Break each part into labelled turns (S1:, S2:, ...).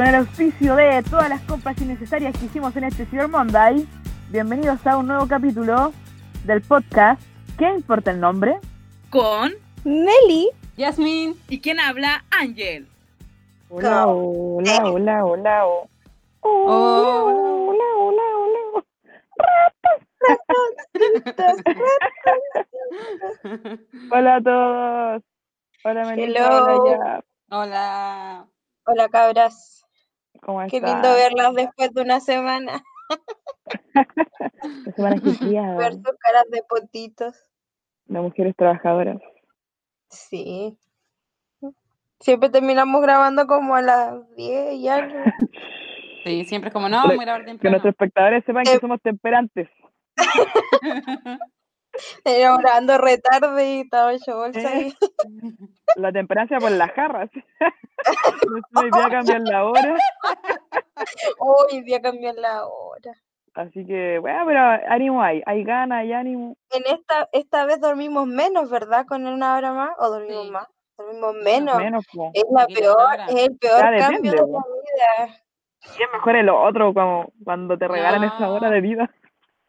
S1: con el auspicio de todas las compras innecesarias que hicimos en este Cyber Monday. Bienvenidos a un nuevo capítulo del podcast ¿Qué importa el nombre?
S2: Con
S3: Nelly.
S4: Yasmin.
S2: ¿Y quién habla? Ángel.
S1: Hola, hola, hola, hola. Hola, hola, hola, hola. Hola a todos. Hola, Melissa.
S3: Hello.
S1: Hola.
S4: Hola.
S3: Hola cabras.
S1: ¿Cómo
S3: Qué lindo verlas después de una semana.
S1: La semana ajetreada
S3: Ver sus caras de potitos.
S1: de mujeres trabajadoras.
S3: Sí. Siempre terminamos grabando como a las 10 y algo.
S4: Sí, siempre es como, no, voy a grabar
S1: Que
S4: temprano.
S1: nuestros espectadores sepan que
S3: Eh.
S1: somos temperantes.
S3: Teníamos grabando retarde y estaba hecho bolsa ahí.
S1: La temperancia por las jarras. Hoy día cambian la hora.
S3: Hoy día cambió la hora.
S1: Así que, bueno, pero ánimo hay. Hay ganas, hay ánimo.
S3: En esta, esta vez dormimos menos, ¿verdad? Con una hora más. ¿O dormimos
S4: Sí.
S3: más? Dormimos menos. Es la peor, es el peor
S1: Ya
S3: cambio
S1: depende,
S3: de la vida.
S1: Y es mejor el otro, como cuando te regalan esa hora
S4: No.
S1: de vida.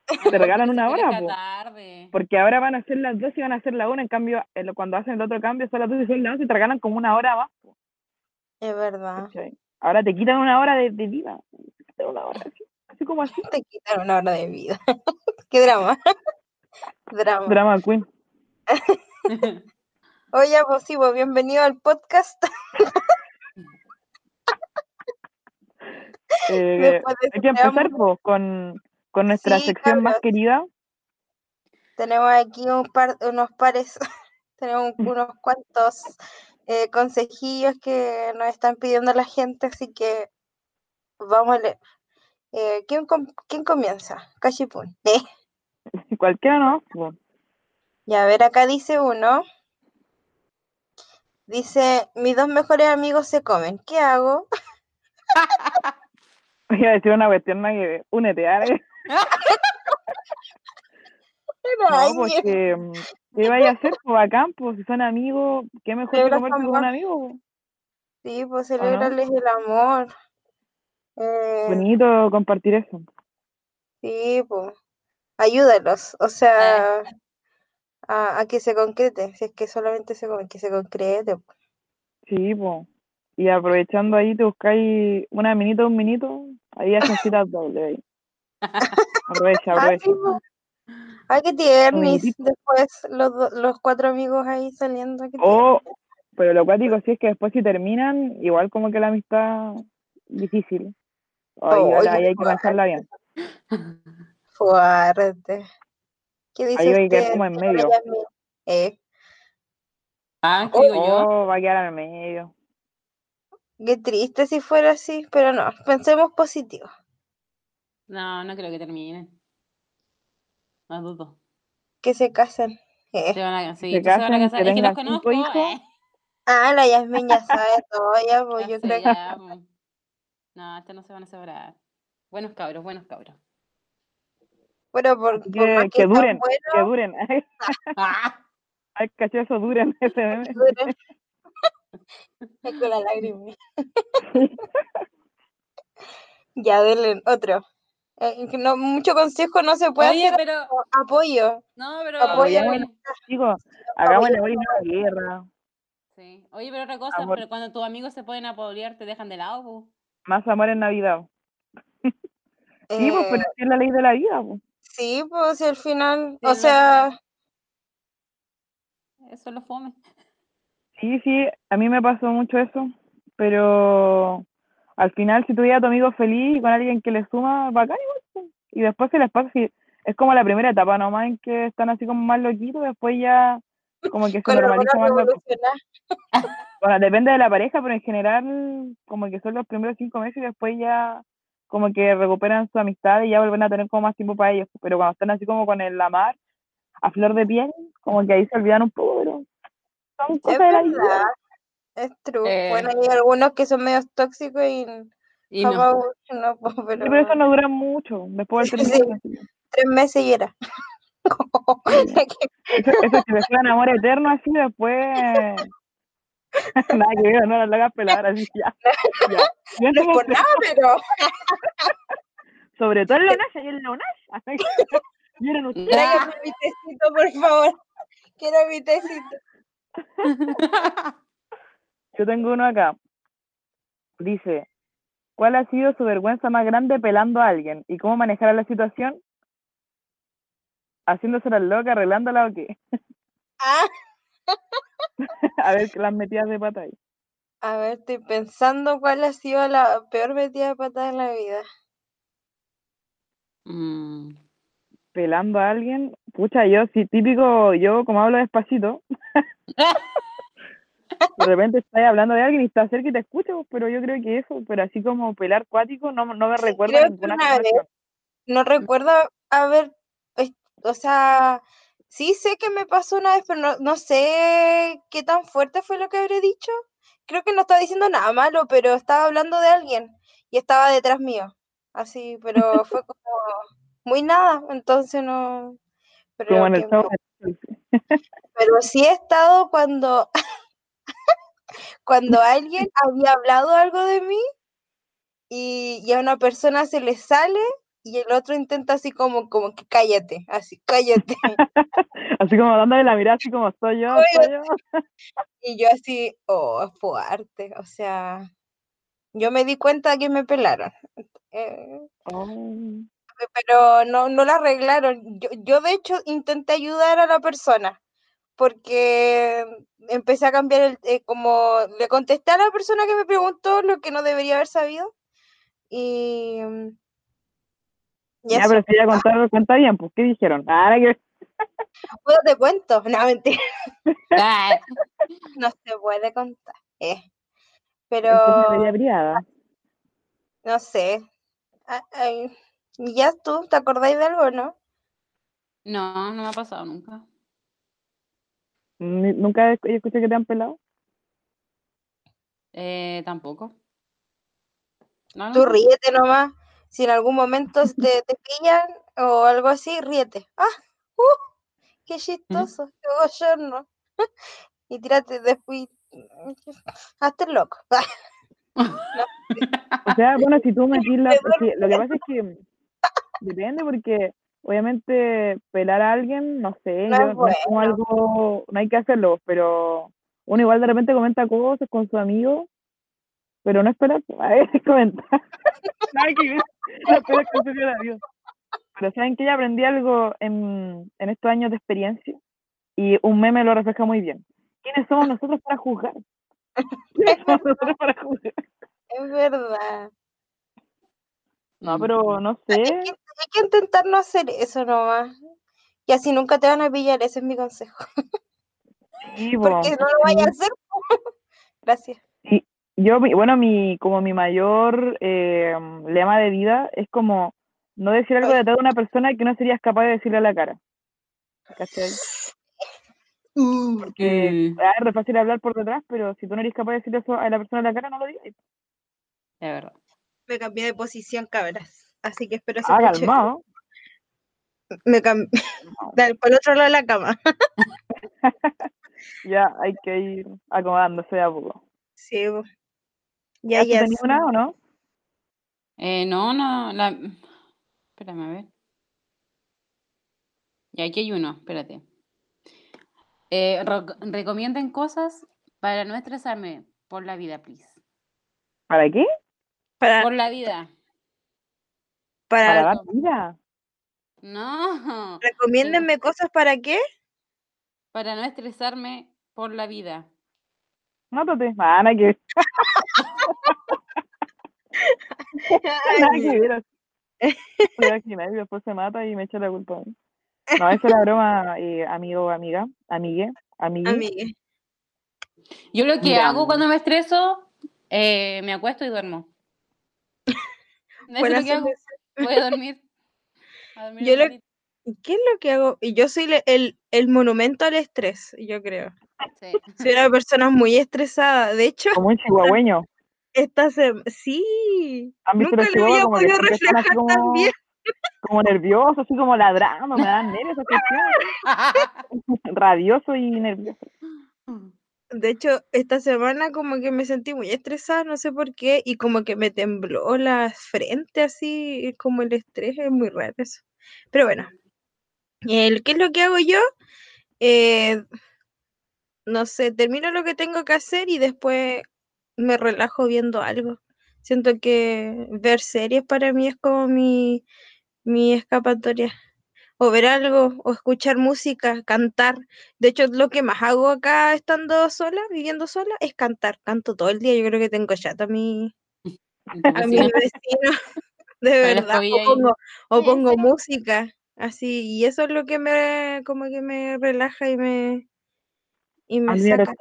S1: Te regalan una hora, po.
S4: tarde.
S1: Porque ahora van a ser las dos y van a ser la una. En cambio, cuando hacen el otro cambio, son las dos y son las once y te regalan como una hora más. po,
S3: Es verdad.
S1: ¿cachai? Ahora te quitan una hora de, de vida. Te quitan una hora así, así como así.
S3: Te quitan una hora de vida. Qué drama. drama.
S1: Drama Queen.
S3: Oye, pues sí, pues bienvenido al podcast.
S1: Eh,
S3: Después de
S1: hay que empezar po, con, con nuestra
S3: Sí,
S1: sección más querida.
S3: Tenemos aquí un par, unos pares, tenemos un- unos cuantos eh, consejillos que nos están pidiendo la gente, así que vamos a leer. Eh, ¿quién, com- quién comienza? Cachipún. Eh,
S1: Cualquiera no.
S3: y a ver, acá dice uno. Dice, mis dos mejores amigos se comen. ¿Qué hago?
S1: Voy a decir una cuestión que únete, ¿vale? No, pues que, mm, ¿qué vaya a hacer? Pues bacán, pues si son amigos, qué mejor que comerse con un amigo.
S3: Sí, pues
S1: no?
S3: celebrarles el amor. Eh,
S1: Bonito compartir eso.
S3: Sí, pues, ayúdalos, o sea, a, a que se concrete, si es que solamente se que se concrete.
S1: Sí, pues. Y aprovechando ahí, te buscáis una minito, un minuto, ahí hacen citas doble ahí. Aprovecha, aprovecha.
S3: sí, po. Ay, qué tiernis, después los, los cuatro amigos ahí saliendo. qué
S1: O, pero lo cuático sí es que después si terminan, igual como que la amistad difícil. Ay,
S3: Oh, qué
S1: ahí hay que pensarla bien.
S3: Fuerte. ¿Qué dice
S1: Ahí hay que quedar como en medio.
S3: Eh,
S4: Ah, ¿qué digo yo?
S1: Oh, va a quedar al medio.
S3: qué triste si fuera así, pero no, pensemos positivo.
S4: No, no creo que terminen. No dudo.
S3: Que se casen. Eh.
S4: Se van a, sí,
S1: Se
S4: sí se van a casar. Es que los conozco.
S1: hijos.
S4: eh.
S3: Ah, la Yasmin ya sabe todo, ya, pues
S4: Ya
S3: yo
S4: sé,
S3: creo que
S4: pues. No, estos no se van a separar. Buenos cabros, buenos cabros.
S3: Bueno, por, por más
S1: que, duren, que duren.
S4: Ah,
S1: Ay, caché eso, duren ese meme.
S3: duren. Con la lágrima. ya, denle otro. Eh, no, mucho consejo no se puede
S4: Oye,
S3: hacer
S4: pero.
S3: apoyo.
S4: No, pero.
S3: Apoya,
S4: oye,
S1: Chicos, hagámosle hoy una guerra.
S4: sí. Oye, pero otra cosa,
S1: Amor.
S4: pero cuando tus amigos se pueden apoyar, te dejan de lado, po.
S1: Más amor en Navidad. Sí, pues, pero
S3: Eh,
S1: es la ley de la vida. Pues.
S3: sí, pues si al final,
S4: Sí,
S3: o sea,
S4: Eso lo fome.
S1: Sí, sí, a mí me pasó mucho eso, pero al final si tuviera a tu amigo feliz y con alguien que le suma, bacán igual. Y después se les pasa, si es como la primera etapa nomás en que están así como más loquitos, después ya como que se normaliza más la. Bueno, depende de la pareja, pero en general como que son los primeros cinco meses y después ya como que recuperan su amistad y ya vuelven a tener como más tiempo para ellos. Pero cuando están así como con el amar a flor de piel, como que ahí se olvidan un poco, pero son cosas de la vida.
S3: Es true.
S4: Eh.
S3: Bueno, hay algunos que son medios tóxicos y
S4: Y no.
S3: no, pues,
S1: Sí,
S3: pero
S1: pero eso no dura mucho, después
S3: Sí,
S1: del
S3: sí.
S1: término.
S3: tres meses y era.
S1: Eso, eso fue un amor eterno así, después Nada que ver, no la hagas pelar así ya. ya. Ya
S3: No es por nada, pero
S1: Sobre todo en Lonash, y en Lonash. ¿Vieron ustedes?
S3: tráigame mi tecito, por favor. Quiero mi tecito.
S1: Yo tengo uno acá. Dice, ¿cuál ha sido su vergüenza más grande pelando a alguien? ¿Y cómo manejar la situación? ¿Haciéndose la loca, arreglándola o qué?
S3: Ah,
S1: a ver, las metidas de pata ahí.
S3: a ver, estoy pensando cuál ha sido la peor metida de pata en la vida.
S4: Mm.
S1: Pelando a alguien, pucha, yo, sí, típico, yo como hablo despacito, de repente estás hablando de alguien y estás cerca y te escucho, pues, pero yo creo que eso, pero así como pelar cuático, no, no me recuerda
S3: creo que
S1: ninguna
S3: una vez. No recuerdo haber, o sea, sí sé que me pasó una vez, pero no, no sé qué tan fuerte fue lo que habré dicho. Creo que no estaba diciendo nada malo, pero estaba hablando de alguien y estaba detrás mío. Así, pero fue como muy nada, entonces no.
S1: Como
S3: Pero,
S1: en el
S3: que me-
S1: de-
S3: pero sí he estado cuando, cuando alguien había hablado algo de mí y, y a una persona se le sale y el otro intenta así como, como que cállate, así, cállate.
S1: así como dándole la mirada, así como soy yo, soy yo.
S3: Y yo así, oh, fuerte, o sea, yo me di cuenta que me pelaron, eh,
S1: Oh.
S3: pero no, no la arreglaron. Yo, yo de hecho intenté ayudar a la persona porque empecé a cambiar el, eh, como le contesté a la persona que me preguntó lo que no debería haber sabido y, mm, y
S1: Ya,
S3: eso.
S1: pero si ya contaron, cuenta bien, pues, ¿qué dijeron? Ahora que
S3: ¿Puedo te cuento? No, mentira, no se puede contar. eh. Pero no sé. Ay, ¿y ya tú, ¿te acordáis de algo, no?
S4: No, no me ha pasado nunca.
S1: ¿Nunca esc- escuché que te han pelado?
S4: Eh, tampoco. No,
S3: Tú ríete nomás. Si en algún momento te, te pillan o algo así, ríete. ¡Ah! ¡Uh! ¡Qué chistoso! ¡Qué bochorno! Y tírate después. Hazte el loco.
S1: O sea, bueno, si tú metís la... lo que pasa es que depende porque obviamente pelar a alguien, no sé,
S3: No es
S1: yo,
S3: bueno.
S1: algo, no hay que hacerlo, pero uno igual de repente comenta cosas con su amigo, pero no es pelar, a ver, es comentar. Que no pelar con su amigo. Pero saben que ya aprendí algo en, en estos años de experiencia y un meme lo refleja muy bien. ¿Quiénes somos nosotros para juzgar? ¿Quiénes somos nosotros para juzgar?
S3: Es verdad.
S1: No, pero no sé.
S3: Hay que, hay que intentar no hacer eso nomás. Y así nunca te van a pillar, ese es mi consejo.
S1: Sí,
S3: Porque no lo vayas a hacer. Gracias.
S1: Y yo, mi- bueno, mi, como mi mayor eh, lema de vida es como no decir algo detrás de una persona que no serías capaz de decirle a la cara. ¿Cachai? Porque
S4: Mm,
S1: es re fácil hablar por detrás, pero si tú no eres capaz de decirle eso a la persona en la cara, no lo digas.
S4: es verdad.
S3: Me cambié de posición, cabras. Así que espero se
S1: Ah, calmado.
S3: Me cambié. Dale, por el otro lado de la cama.
S1: Ya hay que ir acomodándose de a poco.
S3: Sí, ya,
S1: ¿Ya tú
S3: ya.
S1: tenías una o no?
S4: Eh, no, no, la... Espérame, a ver. Y aquí hay uno, espérate. Eh, recomienden cosas para no estresarme por la vida, please.
S1: ¿Para qué?
S3: Para,
S4: Por la vida.
S1: Para
S3: para,
S1: dar vida.
S4: No,
S3: recomiéndenme cosas para qué.
S4: para no estresarme por la vida.
S1: Nótate. Ah, nada que. Nada que ver. Te y después se mata y me echa la culpa. No, esa es la broma, eh, amigo, amiga, amigue, amigui.
S3: Amigue.
S4: Yo lo que
S1: Mira.
S4: hago cuando me estreso, eh, me acuesto y duermo. Eso es lo que hago. Voy a dormir. A dormir
S3: Yo lo-. ¿Qué es lo que hago? Y Yo soy le- el, el monumento al estrés, yo creo.
S4: Sí.
S3: Soy una persona muy estresada. De hecho,
S1: Como un chihuahueño.
S3: esta. Sí.
S1: ¿Han visto
S3: Nunca lo había
S1: como
S3: podido reflejar
S1: como,
S3: tan bien.
S1: como nerviosos, así como ladrando, me dan nervios. Rabioso y nervioso.
S3: De hecho, esta semana como que me sentí muy estresada, no sé por qué, y como que me tembló la frente así, como el estrés, es muy raro eso. Pero bueno, el, ¿qué es lo que hago yo? Eh, no sé, termino lo que tengo que hacer y después me relajo viendo algo. Siento que ver series para mí es como mi, mi escapatoria. O ver algo, o escuchar música, cantar. De hecho, lo que más hago acá estando sola, viviendo sola, es cantar. Canto todo el día. Yo creo que tengo chato a mi, a mi
S4: vecino.
S3: De verdad. O pongo, o música. Así. Y eso es lo que me, como que me relaja y me, y me saca.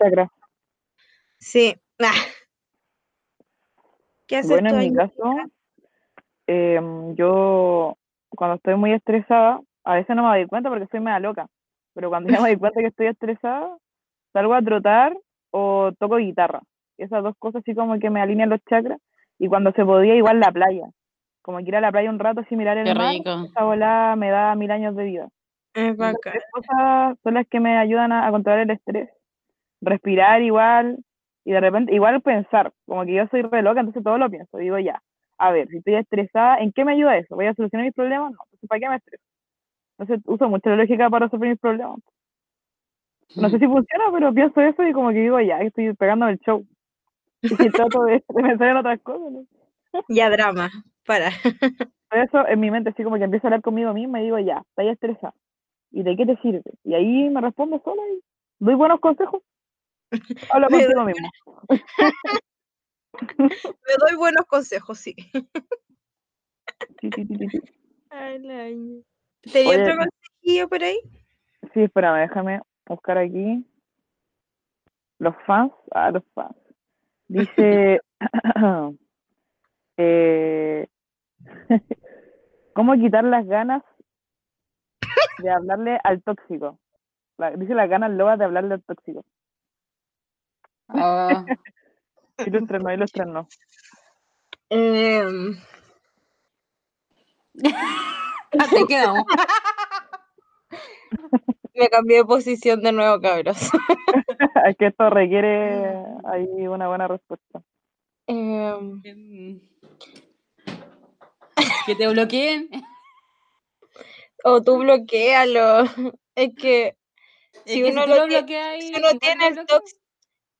S3: Sí. Ah. ¿Qué haces
S1: Bueno,
S3: tú,
S1: en mi caso, em, yo cuando estoy muy estresada, a veces no me doy cuenta porque soy media loca, pero cuando ya me doy cuenta que estoy estresada, salgo a trotar o toco guitarra. Esas dos cosas así como que me alinean los chakras. Y cuando se podía, igual la playa. Como que ir a la playa un rato sin mirar
S4: Qué
S1: el mar,
S4: rico.
S1: esa volada me da mil años de vida.
S3: Es
S1: Esas
S3: bacán.
S1: cosas son las que me ayudan a, a controlar el estrés. Respirar igual y de repente, igual pensar, como que yo soy re loca, entonces todo lo pienso. Digo, ya, a ver, si estoy estresada, ¿en qué me ayuda eso? ¿Voy a solucionar mis problemas? No, entonces ¿para qué me estreso? Entonces uso mucho la lógica para resolver mis problemas. No sé si funciona, pero pienso eso y como que digo, ya, estoy pegándome el show. Y trato de, de pensar en otras cosas. ¿no?
S3: Ya drama. Para.
S1: Por eso en mi mente así como que empiezo a hablar conmigo misma y digo, ya, estás estresada. ¿Y de qué te sirve? Y ahí me respondo sola y doy buenos consejos. Habla
S3: Me
S1: contigo mismo.
S3: Me doy buenos consejos, sí.
S1: Sí, sí, sí.
S3: Ay, la. ¿Tenía
S1: Oye,
S3: otro consejillo por ahí?
S1: Sí, espérame, déjame buscar aquí. Los fans, ah, los fans. Dice, eh, ¿cómo quitar las ganas de hablarle al tóxico? La- dice las ganas locas de hablarle al tóxico.
S4: Oh,
S1: Ilústranos, ilústranos.
S3: Em,
S4: te quedamos.
S3: me cambié de posición de nuevo, cabros.
S1: es que esto requiere ahí una buena respuesta.
S3: Em,
S4: Que te bloqueen.
S3: o tú bloquealo. Es que
S4: Es
S3: Si
S4: que
S3: uno
S4: si
S3: lo
S4: ahí,
S3: si uno tiene el tóxico,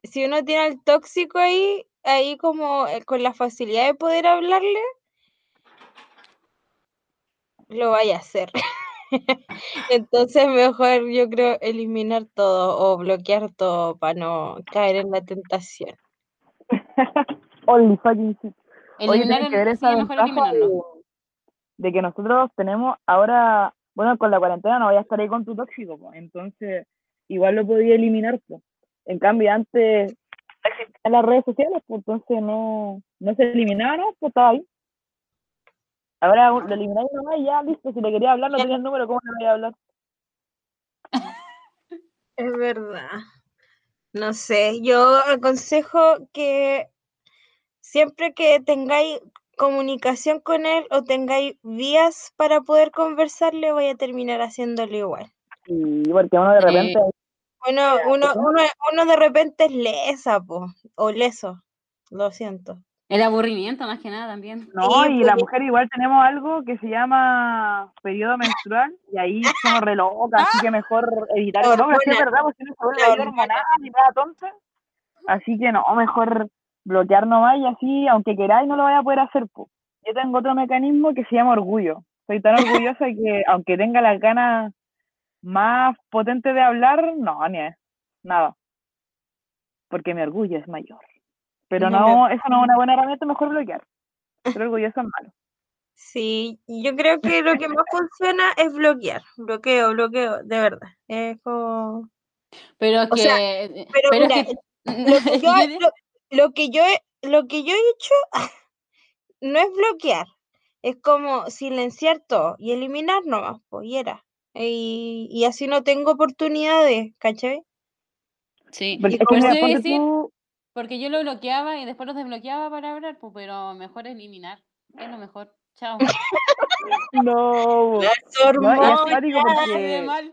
S3: si uno tiene el tóxico ahí, ahí como eh, con la facilidad de poder hablarle, lo vaya a hacer. Entonces mejor yo creo eliminar todo o bloquear todo para no caer en la tentación.
S1: Only fucking shit. Oye,
S4: Eliminar
S1: tienen que ver esa ventaja de, de que nosotros tenemos ahora, bueno, con la cuarentena no voy a estar ahí con tu tóxico, pues, entonces igual lo podía eliminar, pues. En cambio, antes existían las redes sociales, pues entonces no, no se eliminaba, ¿no? Pues estaba ahí. Ahora lo elimináis nomás y ya, listo, si le quería hablar, no tenía el número, ¿cómo le voy a hablar?
S3: Es verdad. No sé, yo aconsejo que siempre que tengáis comunicación con él o tengáis vías para poder conversarle, voy a terminar haciéndolo igual.
S1: Y porque uno de
S4: Sí.
S1: repente,
S3: Uno, uno,
S1: ¿cómo?
S3: uno, uno de repente es lesa, po, o leso, lo siento.
S4: El aburrimiento, más que nada, también.
S1: no,
S3: Sí,
S1: y la
S3: porque-
S1: mujer igual tenemos algo que se llama periodo menstrual y ahí somos re locas, así que mejor evitar.
S3: La
S1: No, pero es verdad, porque no se vuelve
S3: La
S1: hormonal y nada tonta. Así que no, mejor bloquear nomás y así, aunque queráis, no lo vaya a poder hacer. po. Yo tengo otro mecanismo que se llama orgullo. Soy tan orgullosa que aunque tenga las ganas más potentes de hablar, no, ni es, nada. Porque mi orgullo es mayor. Pero
S3: No
S1: no, eso no es una buena herramienta, mejor bloquear. Ser orgulloso es malo.
S3: Sí, yo creo que lo que más funciona es bloquear, bloqueo, bloqueo, de verdad. Es como...
S4: Pero
S3: O
S4: que.
S3: sea, pero
S4: pero
S3: mira,
S4: que-
S3: Lo que yo,
S4: yo de-
S3: lo, lo que yo he, lo que yo he hecho no es bloquear, es como silenciar todo y eliminar nomás, pues, y era. Y, y así no tengo oportunidades, ¿cachai?
S4: Sí,
S1: Porque,
S3: Y
S1: es que mira,
S4: decir,
S1: tú,
S4: porque yo lo bloqueaba y después lo desbloqueaba para hablar, pues, pero mejor eliminar. Es lo mejor. Chao.
S1: no,
S3: Las.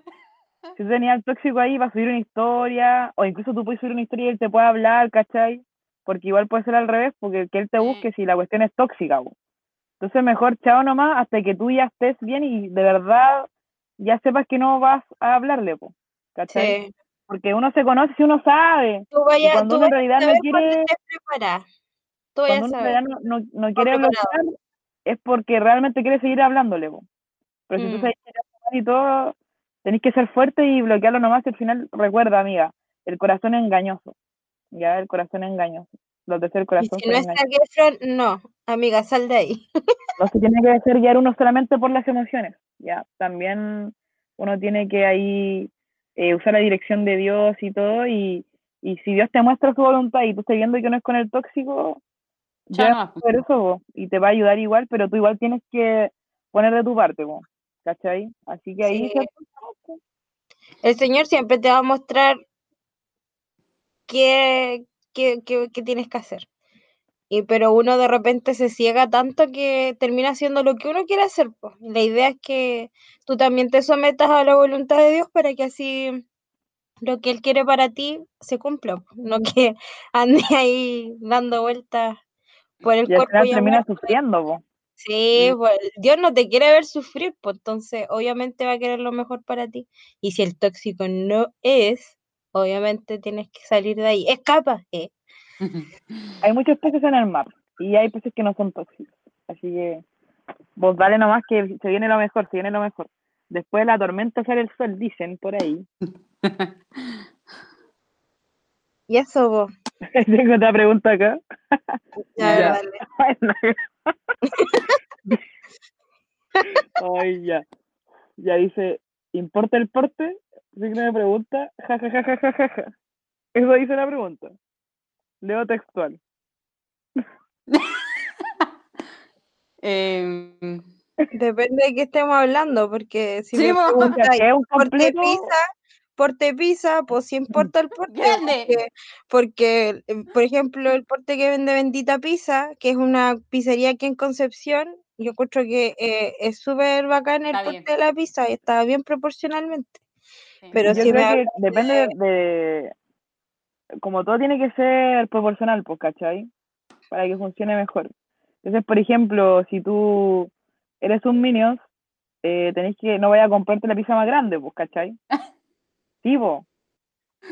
S1: Si tú tenías al tóxico ahí para subir una historia, o incluso tú puedes subir una historia y él te puede hablar, ¿cachai? Porque igual puede ser al revés, porque que él te
S4: Sí.
S1: busque si la cuestión es tóxica, po. Entonces mejor chao nomás hasta que tú ya estés bien y de verdad ya sepas que no vas a hablarle, po. ¿Cachai?
S3: Sí.
S1: Porque uno se conoce si uno sabe.
S3: Tú
S1: Y
S3: vayas,
S1: cuando
S3: tú
S1: uno en realidad no quiere.
S3: Tú
S1: cuando uno en realidad no, no, no quiere bloquear, es porque realmente quiere seguir hablándole, po. Pero si tú
S3: Mm.
S1: sabes y todo, tenés que ser fuerte y bloquearlo nomás y al final, recuerda, amiga, el corazón es engañoso. Ya, el corazón es engañoso. Los deseos del
S3: Y
S1: corazón
S3: si
S1: son
S3: no está Zac Efron, no, amiga, sal de ahí.
S1: No se tiene que dejar guiar uno solamente por las emociones, ya. También uno tiene que ahí eh, usar la dirección de Dios y todo, y, y si Dios te muestra su voluntad y tú estás viendo que no es con el tóxico, ya por eso, y te va a ayudar igual, pero tú igual tienes que poner de tu parte, po, ¿cachai? Así que ahí
S3: Sí.
S1: se.
S3: El Señor siempre te va a mostrar qué, qué, qué- qué tienes que hacer. Y, pero uno de repente se ciega tanto que termina haciendo lo que uno quiere hacer. po. La idea es que tú también te sometas a la voluntad de Dios para que así lo que Él quiere para ti se cumpla. No que ande ahí dando vueltas por el
S1: y
S3: cuerpo y
S1: terminas
S3: amor.
S1: sufriendo, po.
S3: Sí, pues, Dios no te quiere ver sufrir, pues entonces obviamente va a querer lo mejor para ti. Y si el tóxico no es, obviamente tienes que salir de ahí. Escapa, eh.
S1: Hay muchos peces en el mar, y hay peces que no son tóxicos, así que vos dale nomás que se viene lo mejor, se viene lo mejor. Después de la tormenta sale el sol, dicen por ahí.
S3: Y eso, vos.
S1: Tengo otra pregunta acá.
S3: Ya,
S1: Ya.
S3: dale.
S1: Ay, ya. Ya dice, ¿importa el porte? Signo de pregunta, ja, ja, ja, ja, ja, ja. Eso dice la pregunta. Leo textual.
S4: Em,
S3: Depende de qué estemos hablando, porque si
S4: Sí,
S3: me preguntáis
S1: ¿Qué es un
S3: porte pizza, porte pizza, pues sí importa el porte, porque, porque, eh, por ejemplo, el porte que vende Bendita Pizza, que es una pizzería aquí en Concepción, yo encuentro que eh, es súper bacán el
S4: Está
S3: porte
S4: bien.
S3: de la pizza y está bien proporcionalmente.
S4: sí.
S3: Pero
S1: Yo
S3: si me
S1: que
S3: hablas
S1: depende de, de- Como todo tiene que ser proporcional, pues, ¿cachai? Para que funcione mejor. Entonces, por ejemplo, si tú eres un Minions, eh, tenés que... No vaya a comprarte la pizza más grande, pues, ¿cachai? Sí, po.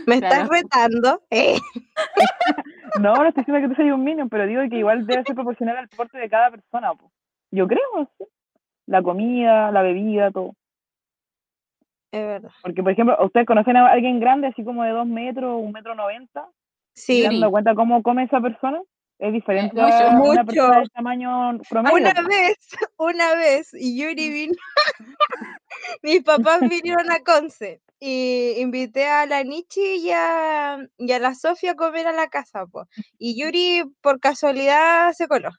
S3: ¿Me estás retando? Eh,
S1: No, no estoy diciendo que tú seas un Minion, pero digo que igual debe ser proporcional al porte de cada persona, pues. Yo creo, sé. La comida, la bebida, todo.
S3: Es verdad.
S1: Porque, por ejemplo, ¿ustedes conocen a alguien grande, así como de dos metros, un metro noventa? ¿Se
S3: Sí,
S1: han dado cuenta cómo come esa persona? Es diferente
S4: mucho.
S1: a una
S3: Mucho.
S1: persona de tamaño promedio.
S3: Una vez, una vez, Yuri vino, mis papás vinieron a Conce y invité a la Nichi y a, y a la Sofía a comer a la casa, po. Y Yuri por casualidad se coló.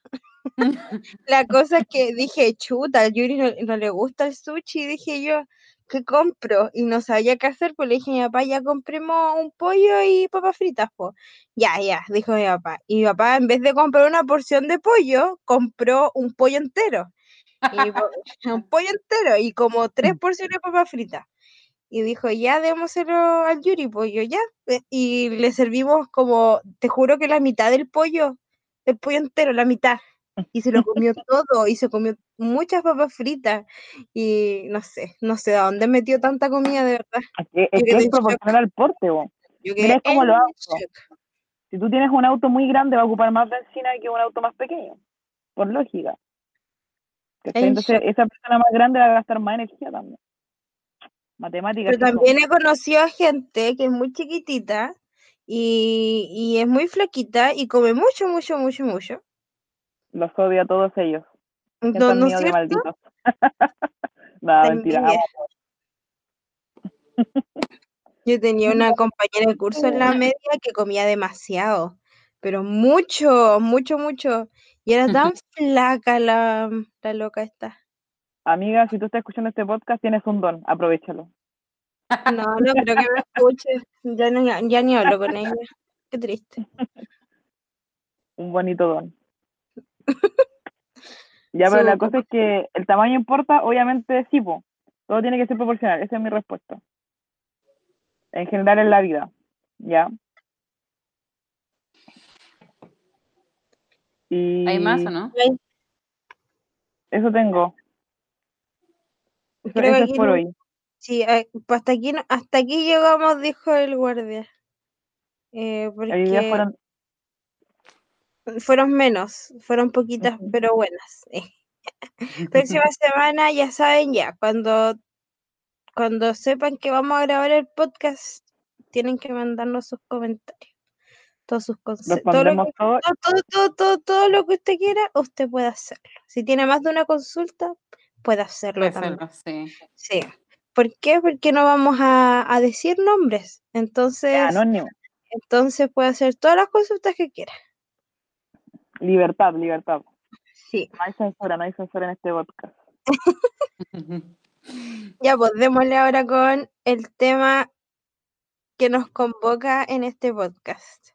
S3: La cosa es que dije, chuta, a Yuri no, no le gusta el sushi, dije yo, ¿qué compro? Y no sabía qué hacer, pues le dije a mi papá, ya compremos un pollo y papas fritas, po. Ya, ya, dijo mi papá. Y mi papá, en vez de comprar una porción de pollo, compró un pollo entero. Y un pollo entero y como tres porciones de papas fritas. Y dijo, ya, démoselo al Yuri, pollo, ya. Eh, Y le servimos como, te juro que la mitad del pollo, del pollo entero, la mitad. Y se lo comió todo y se comió muchas papas fritas. Y no sé, no sé a dónde metió tanta comida de verdad.
S1: Es es, que es proporcional al porte, po.
S3: Yo
S1: Mira, los autos.
S3: shock.
S1: Si tú tienes un auto muy grande, va a ocupar más benzina que un auto más pequeño. Por lógica. Entonces, esa persona más grande va a gastar más energía también. Matemáticas.
S3: Pero también he conocido a gente que es muy chiquitita y, y es muy flaquita y come mucho, mucho, mucho, mucho.
S1: Los odio a todos ellos.
S3: No, ¿no es
S1: malditos. no, mentira.
S3: Yo tenía una compañera de curso en la media que comía demasiado, pero mucho, mucho, mucho. Y era tan flaca la, la loca esta.
S1: Amiga, si tú estás escuchando este podcast, tienes un don. Aprovechalo.
S3: No, no creo que me escuche. Ya, no, ya ni hablo con ella. Qué triste.
S1: Un bonito don. Ya, pero la cosa es que el tamaño importa, obviamente sí, po. Todo tiene que ser proporcional, esa es mi respuesta. en general en la vida, ¿ya? Y
S4: ¿Hay más o no?
S1: eso tengo. Eso,
S3: Creo
S1: eso
S3: que
S1: es por
S3: no-
S1: hoy.
S3: Sí, eh, pues hasta aquí, hasta aquí llegamos, dijo el guardia. Eh,
S1: Hoy día
S3: porque
S1: fueron
S3: fueron menos, fueron poquitas, pero buenas. eh. Próxima semana, ya saben, ya, cuando, cuando sepan que vamos a grabar el podcast, tienen que mandarnos sus comentarios, todos sus consejos, todo lo
S1: respondemos
S3: que,
S1: todo.
S3: todo, todo, lo que usted quiera, usted puede hacerlo. Si tiene más de una consulta, puede hacerlo
S4: Puede
S3: también.
S4: sí.
S3: Sí. ¿Por qué? Porque no vamos a, a decir nombres.
S1: Es
S3: Entonces,
S1: anónimo.
S3: entonces puede hacer todas las consultas que quiera.
S1: Libertad, libertad.
S3: Sí.
S1: No hay censura, no hay censura en este podcast.
S3: Ya, pues démosle ahora con el tema que nos convoca en este podcast.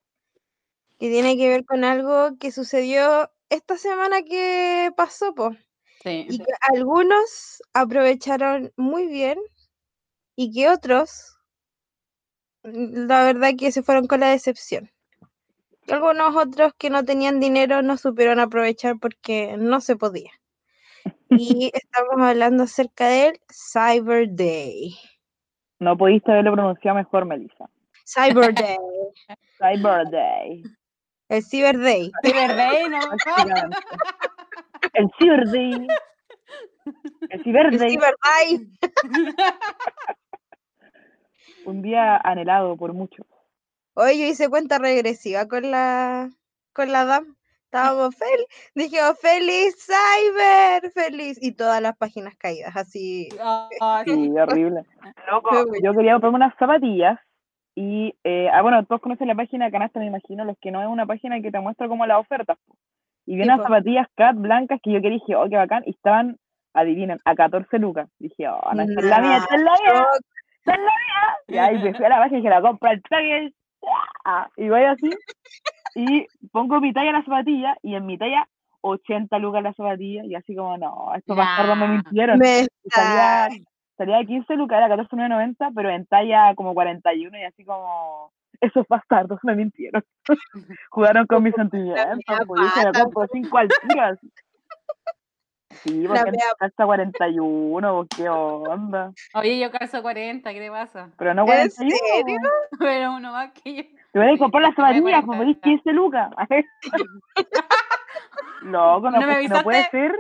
S3: Que tiene que ver con algo que sucedió esta semana que pasó, po.
S4: Sí.
S3: Y que algunos aprovecharon muy bien y que otros, mm, la verdad que se fueron con la decepción. Algunos otros que no tenían dinero no supieron aprovechar porque no se podía. Y estamos hablando acerca del Cyber Day.
S1: No pudiste haberlo pronunciado mejor, Melissa.
S3: Cyber Day.
S1: Cyber Day.
S3: El Cyber Day.
S4: Cyber Day, ¿no?
S1: El Cyber Day. El Cyber
S3: El
S1: Day.
S3: Cyber Day.
S1: Un día anhelado por muchos.
S3: Hoy yo hice cuenta regresiva con la con la DAM. Estábamos feliz. Dijimos feliz Cyber, feliz. Y todas las páginas caídas, así.
S4: Ay,
S1: Sí, horrible. Loco, yo quería comprarme unas zapatillas y, eh, ah, bueno, todos conocen la página Canasta, me imagino, los que no es una página que te muestra como las ofertas. Y vi unas zapatillas cat blancas que yo quería dije, oh, qué bacán, y estaban, adivinen, a 14 lucas. Dije, oh, no, esta es la mía, es la mía,
S3: Nah,
S1: es la mía. Y ahí me fui a la página y dije, la compra el package. Ah, Y voy así, y pongo mi talla en la zapatilla, y en mi talla 80 lucas la zapatilla, y así como, no, estos bastardos me mintieron.
S3: Me
S1: salía, salía de 15 lucas, era 14,990, pero en talla como 41 y así como, esos bastardos me mintieron. Jugaron con mis sentimientos, pues dije, me
S3: pata,
S1: compro 5 al tiro. así. Sí, porque
S3: mea-
S1: hasta 41, pues, qué onda.
S4: Oye, yo calzo 40, ¿qué te pasa?
S1: Pero no
S3: ¿En
S1: 41.
S3: serio?
S1: pues.
S4: Pero uno más que yo.
S1: Te voy a comprar las
S4: me
S1: zapatillas, pues
S4: cuenta.
S1: pedís 15 lucas. Loco, no,
S4: ¿No me
S1: no puede ser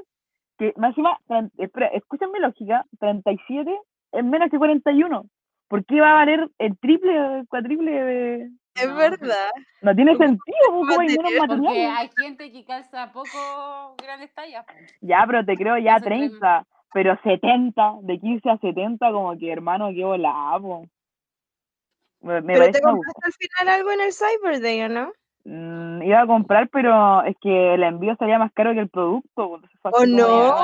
S1: que, más encima, espera, escuchen mi lógica, 37 es menos que 41. ¿Por qué va a valer el triple o el cuatriple de...?
S3: Es
S4: No.
S3: verdad.
S1: No tiene sentido, pues, como hay menos
S3: material,
S4: Porque hay gente que calza poco grandes tallas. po.
S1: Ya, pero te creo ya
S4: Eso creen.
S1: 30, pero 70, de 15 a 70, como que, hermano, qué volado. Me, me
S3: Pero te compraste al final algo en el Cyber Day, ¿o no?
S1: Mm, iba a comprar, pero es que el envío salía más caro que el producto. pues, entonces fue
S3: ¿O
S1: así como,
S3: no?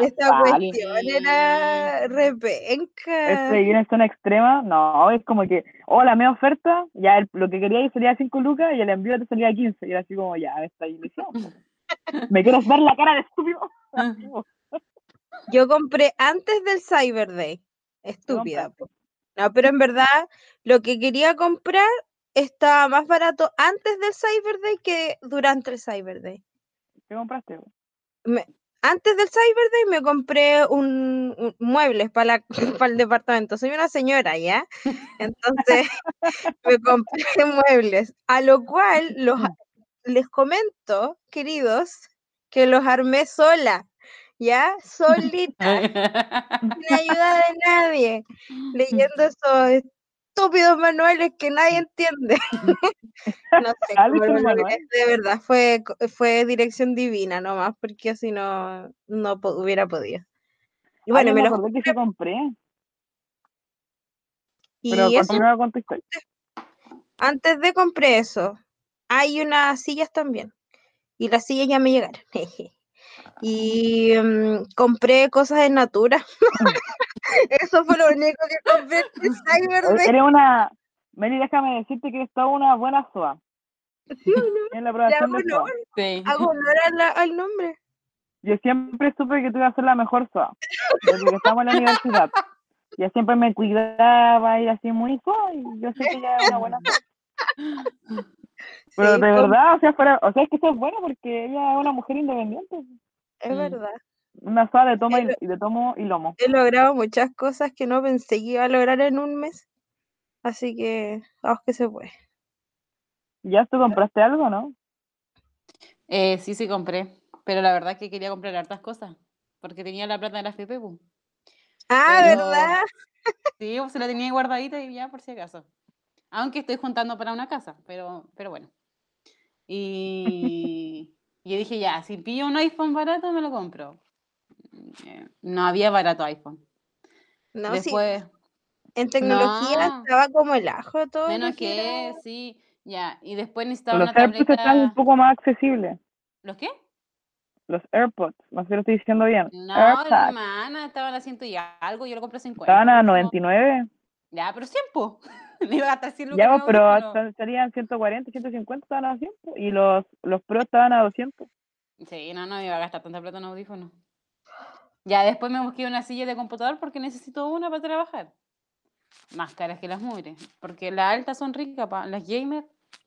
S4: ¿Verdad?
S3: Esta
S1: vale.
S3: cuestión era repenca.
S1: Este viene en zona extrema, no, es como que, oh, la media oferta, ya el- lo que quería salía a 5 lucas y el envío te salía a 15. Y era así como, ya, esta ilusión. ¿Me quieres ver la cara de estúpido? Po.
S3: Yo compré antes del Cyber Day. Estúpida. No, pero en verdad lo que quería comprar estaba más barato antes del Cyber Day que durante el Cyber Day.
S1: ¿Qué compraste?
S3: Me- antes del Cyber Day me compré un, un- muebles para, para el departamento. Soy una señora, ¿ya? Entonces me compré muebles, a lo cual los, les comento, queridos, que los armé sola, ¿ya? Solita, sin ayuda de nadie, leyendo esos estúpidos manuales que nadie entiende. No sé
S1: Ah,
S3: de verdad, fue, fue dirección divina nomás, porque así no, no po- hubiera podido. Y
S1: Ah,
S3: bueno, me
S1: que sí compré,
S3: y
S1: pero
S3: eso, antes de compré eso, hay unas sillas también. Y las sillas ya me llegaron. jeje. Y mm, compré cosas de Natura. Eso fue lo único que compré en el Cyber.
S1: Eres una... Meli, déjame decirte que eres toda una buena SOA.
S3: ¿Sí o no?
S1: Tienes la
S3: Le hago
S1: aprobación de SOA.
S3: honor,
S4: Sí.
S3: hago honor la- al nombre.
S1: Yo siempre supe que tú ibas a ser la mejor SOA. Desde que estamos en la universidad. ella siempre me cuidaba y así muy "Oh", y yo sé que ella es una buena pero
S3: Sí,
S1: de verdad o sea fuera o sea es que eso es bueno porque ella es una mujer independiente
S3: es
S4: Mm.
S3: verdad.
S1: Una sola de toma y, de tomo y lomo
S3: He logrado muchas cosas que no pensé que iba a lograr en un mes. Así que, vamos que se puede.
S1: ya tú compraste algo no
S4: Eh, sí, sí compré. Pero la verdad es que quería comprar hartas cosas. Porque tenía la plata de la FP, pu.
S3: Ah,
S4: Pero-
S3: ¿verdad?
S4: Sí, se la tenía guardadita y ya por si acaso. Aunque estoy juntando para una casa, pero, pero bueno. Y y yo dije, ya, si pillo un iPhone barato, me lo compro. Eh, No había barato iPhone.
S3: No, sí.
S4: Después,
S3: En tecnología
S4: No.
S3: estaba como el ajo todo.
S4: menos
S3: que
S4: que,
S3: era-
S4: sí, ya. Y después necesitaba
S1: los
S4: una
S1: AirPods están un
S4: tableta.
S1: poco más accesibles
S4: ¿Los qué?
S1: los AirPods no sé si lo estoy diciendo bien
S4: No, hermana, estaban a ciento y algo, yo lo compré a 50.
S1: estaban a
S4: como-
S1: 99
S4: Ya, pero 100, po. Me iba a gastar 100 lucas
S1: ya pero
S4: audífonos.
S1: hasta serían 140 150 estaban a 100 po, y los los Pro estaban a 200
S4: Sí, no, no me iba a gastar tanta plata en audífonos. Ya después me busqué una silla de computador porque necesito una para trabajar. Más caras que las mugres. Porque las altas son ricas, pa- las gamer,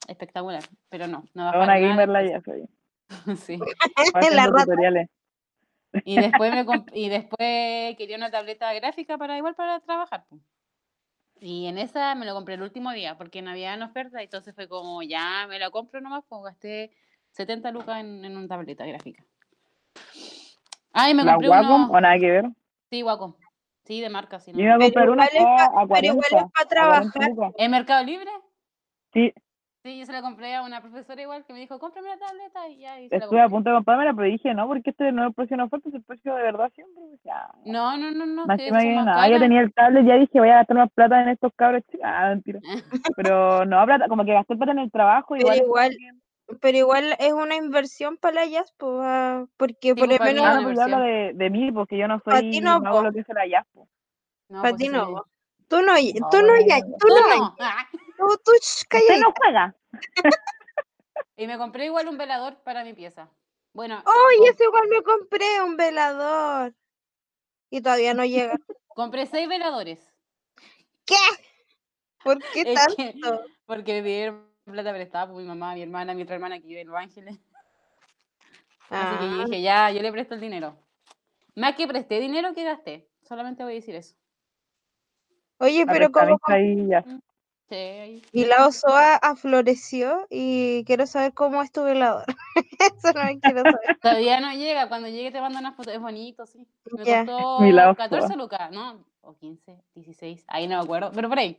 S4: espectacular. Pero no, no
S1: Era
S4: bajaron
S1: una gamer la ya soy
S4: Sí.
S3: La rata.
S1: tutoriales
S4: Y después me y después quería una tableta gráfica para igual para trabajar. Y en esa me lo compré el último día porque no había en oferta, entonces fue como ya me la compro nomás, pues gasté 70 lucas en, en una tableta gráfica. Ay, me
S1: la
S4: compré
S1: Wacom
S4: uno.
S1: o nada que ver
S4: Sí, Wacom. Sí, de marca, sí.
S1: yo iba a
S3: Pero
S1: comprar
S3: pa-
S1: a
S3: pero igual
S1: 40
S3: es pa'
S1: a 40
S3: trabajar.
S4: ¿En Mercado Libre?
S1: sí
S4: Sí, yo se la compré a una profesora igual que me dijo, cómprame la tableta y ya. Y se la
S1: estuve a
S4: compré.
S1: punto de comprármela pero dije no porque este no es el precio en oferta es el precio de verdad siempre ya
S4: No, no, no, no.
S1: Más que
S4: más
S1: nada, ya
S4: caras.
S1: tenía el tablet, ya dije voy a gastar más plata en estos cabros. Ah, mentira. Pero no, plata, como que gasté plata en el trabajo,
S3: Pero
S1: igual. como
S3: igual- Pero igual es una inversión para la jazz, pues, ah, porque por
S4: pues,
S3: lo
S4: para mí
S3: menos
S1: Ah, no, pues
S4: inversión.
S1: de, de mí, porque yo no soy,
S3: ti
S1: no,
S3: no,
S1: hago lo que es la jazz, po.
S4: No,
S3: para
S4: pues
S3: ti no.
S4: sí.
S3: Tú no,
S1: No,
S3: tú no, ya, tú
S4: ¡Tú
S3: no,
S4: no! Ah.
S3: tú, tú,
S1: Usted
S3: calla.
S1: no juega.
S4: Y me compré igual un velador para mi pieza. Bueno,
S3: Oye,
S4: com-
S3: ese igual me compré un velador. Y todavía no llega.
S4: compré seis veladores.
S3: ¿Qué? ¿Por qué
S4: Es
S3: tanto?
S4: que- porque dieron plata prestada por mi mamá, mi hermana, mi otra hermana que vive en Los Ángeles. Así que yo
S3: Ah,
S4: dije, ya, yo le presto el dinero. Más que presté dinero que gasté. Solamente voy a decir eso.
S3: Oye, pero como
S1: ahí ya.
S4: Sí, ahí.
S3: y la osoa afloreció y quiero saber cómo es tu velador. Eso no me quiero saber.
S4: Todavía no llega. Cuando llegue te mando una foto. Es bonito, sí. Me
S3: Ya.
S4: costó
S1: Mi lado
S4: 14
S1: soa.
S4: lucas, ¿no? O 15, 16. Ahí no me acuerdo. Pero por ahí.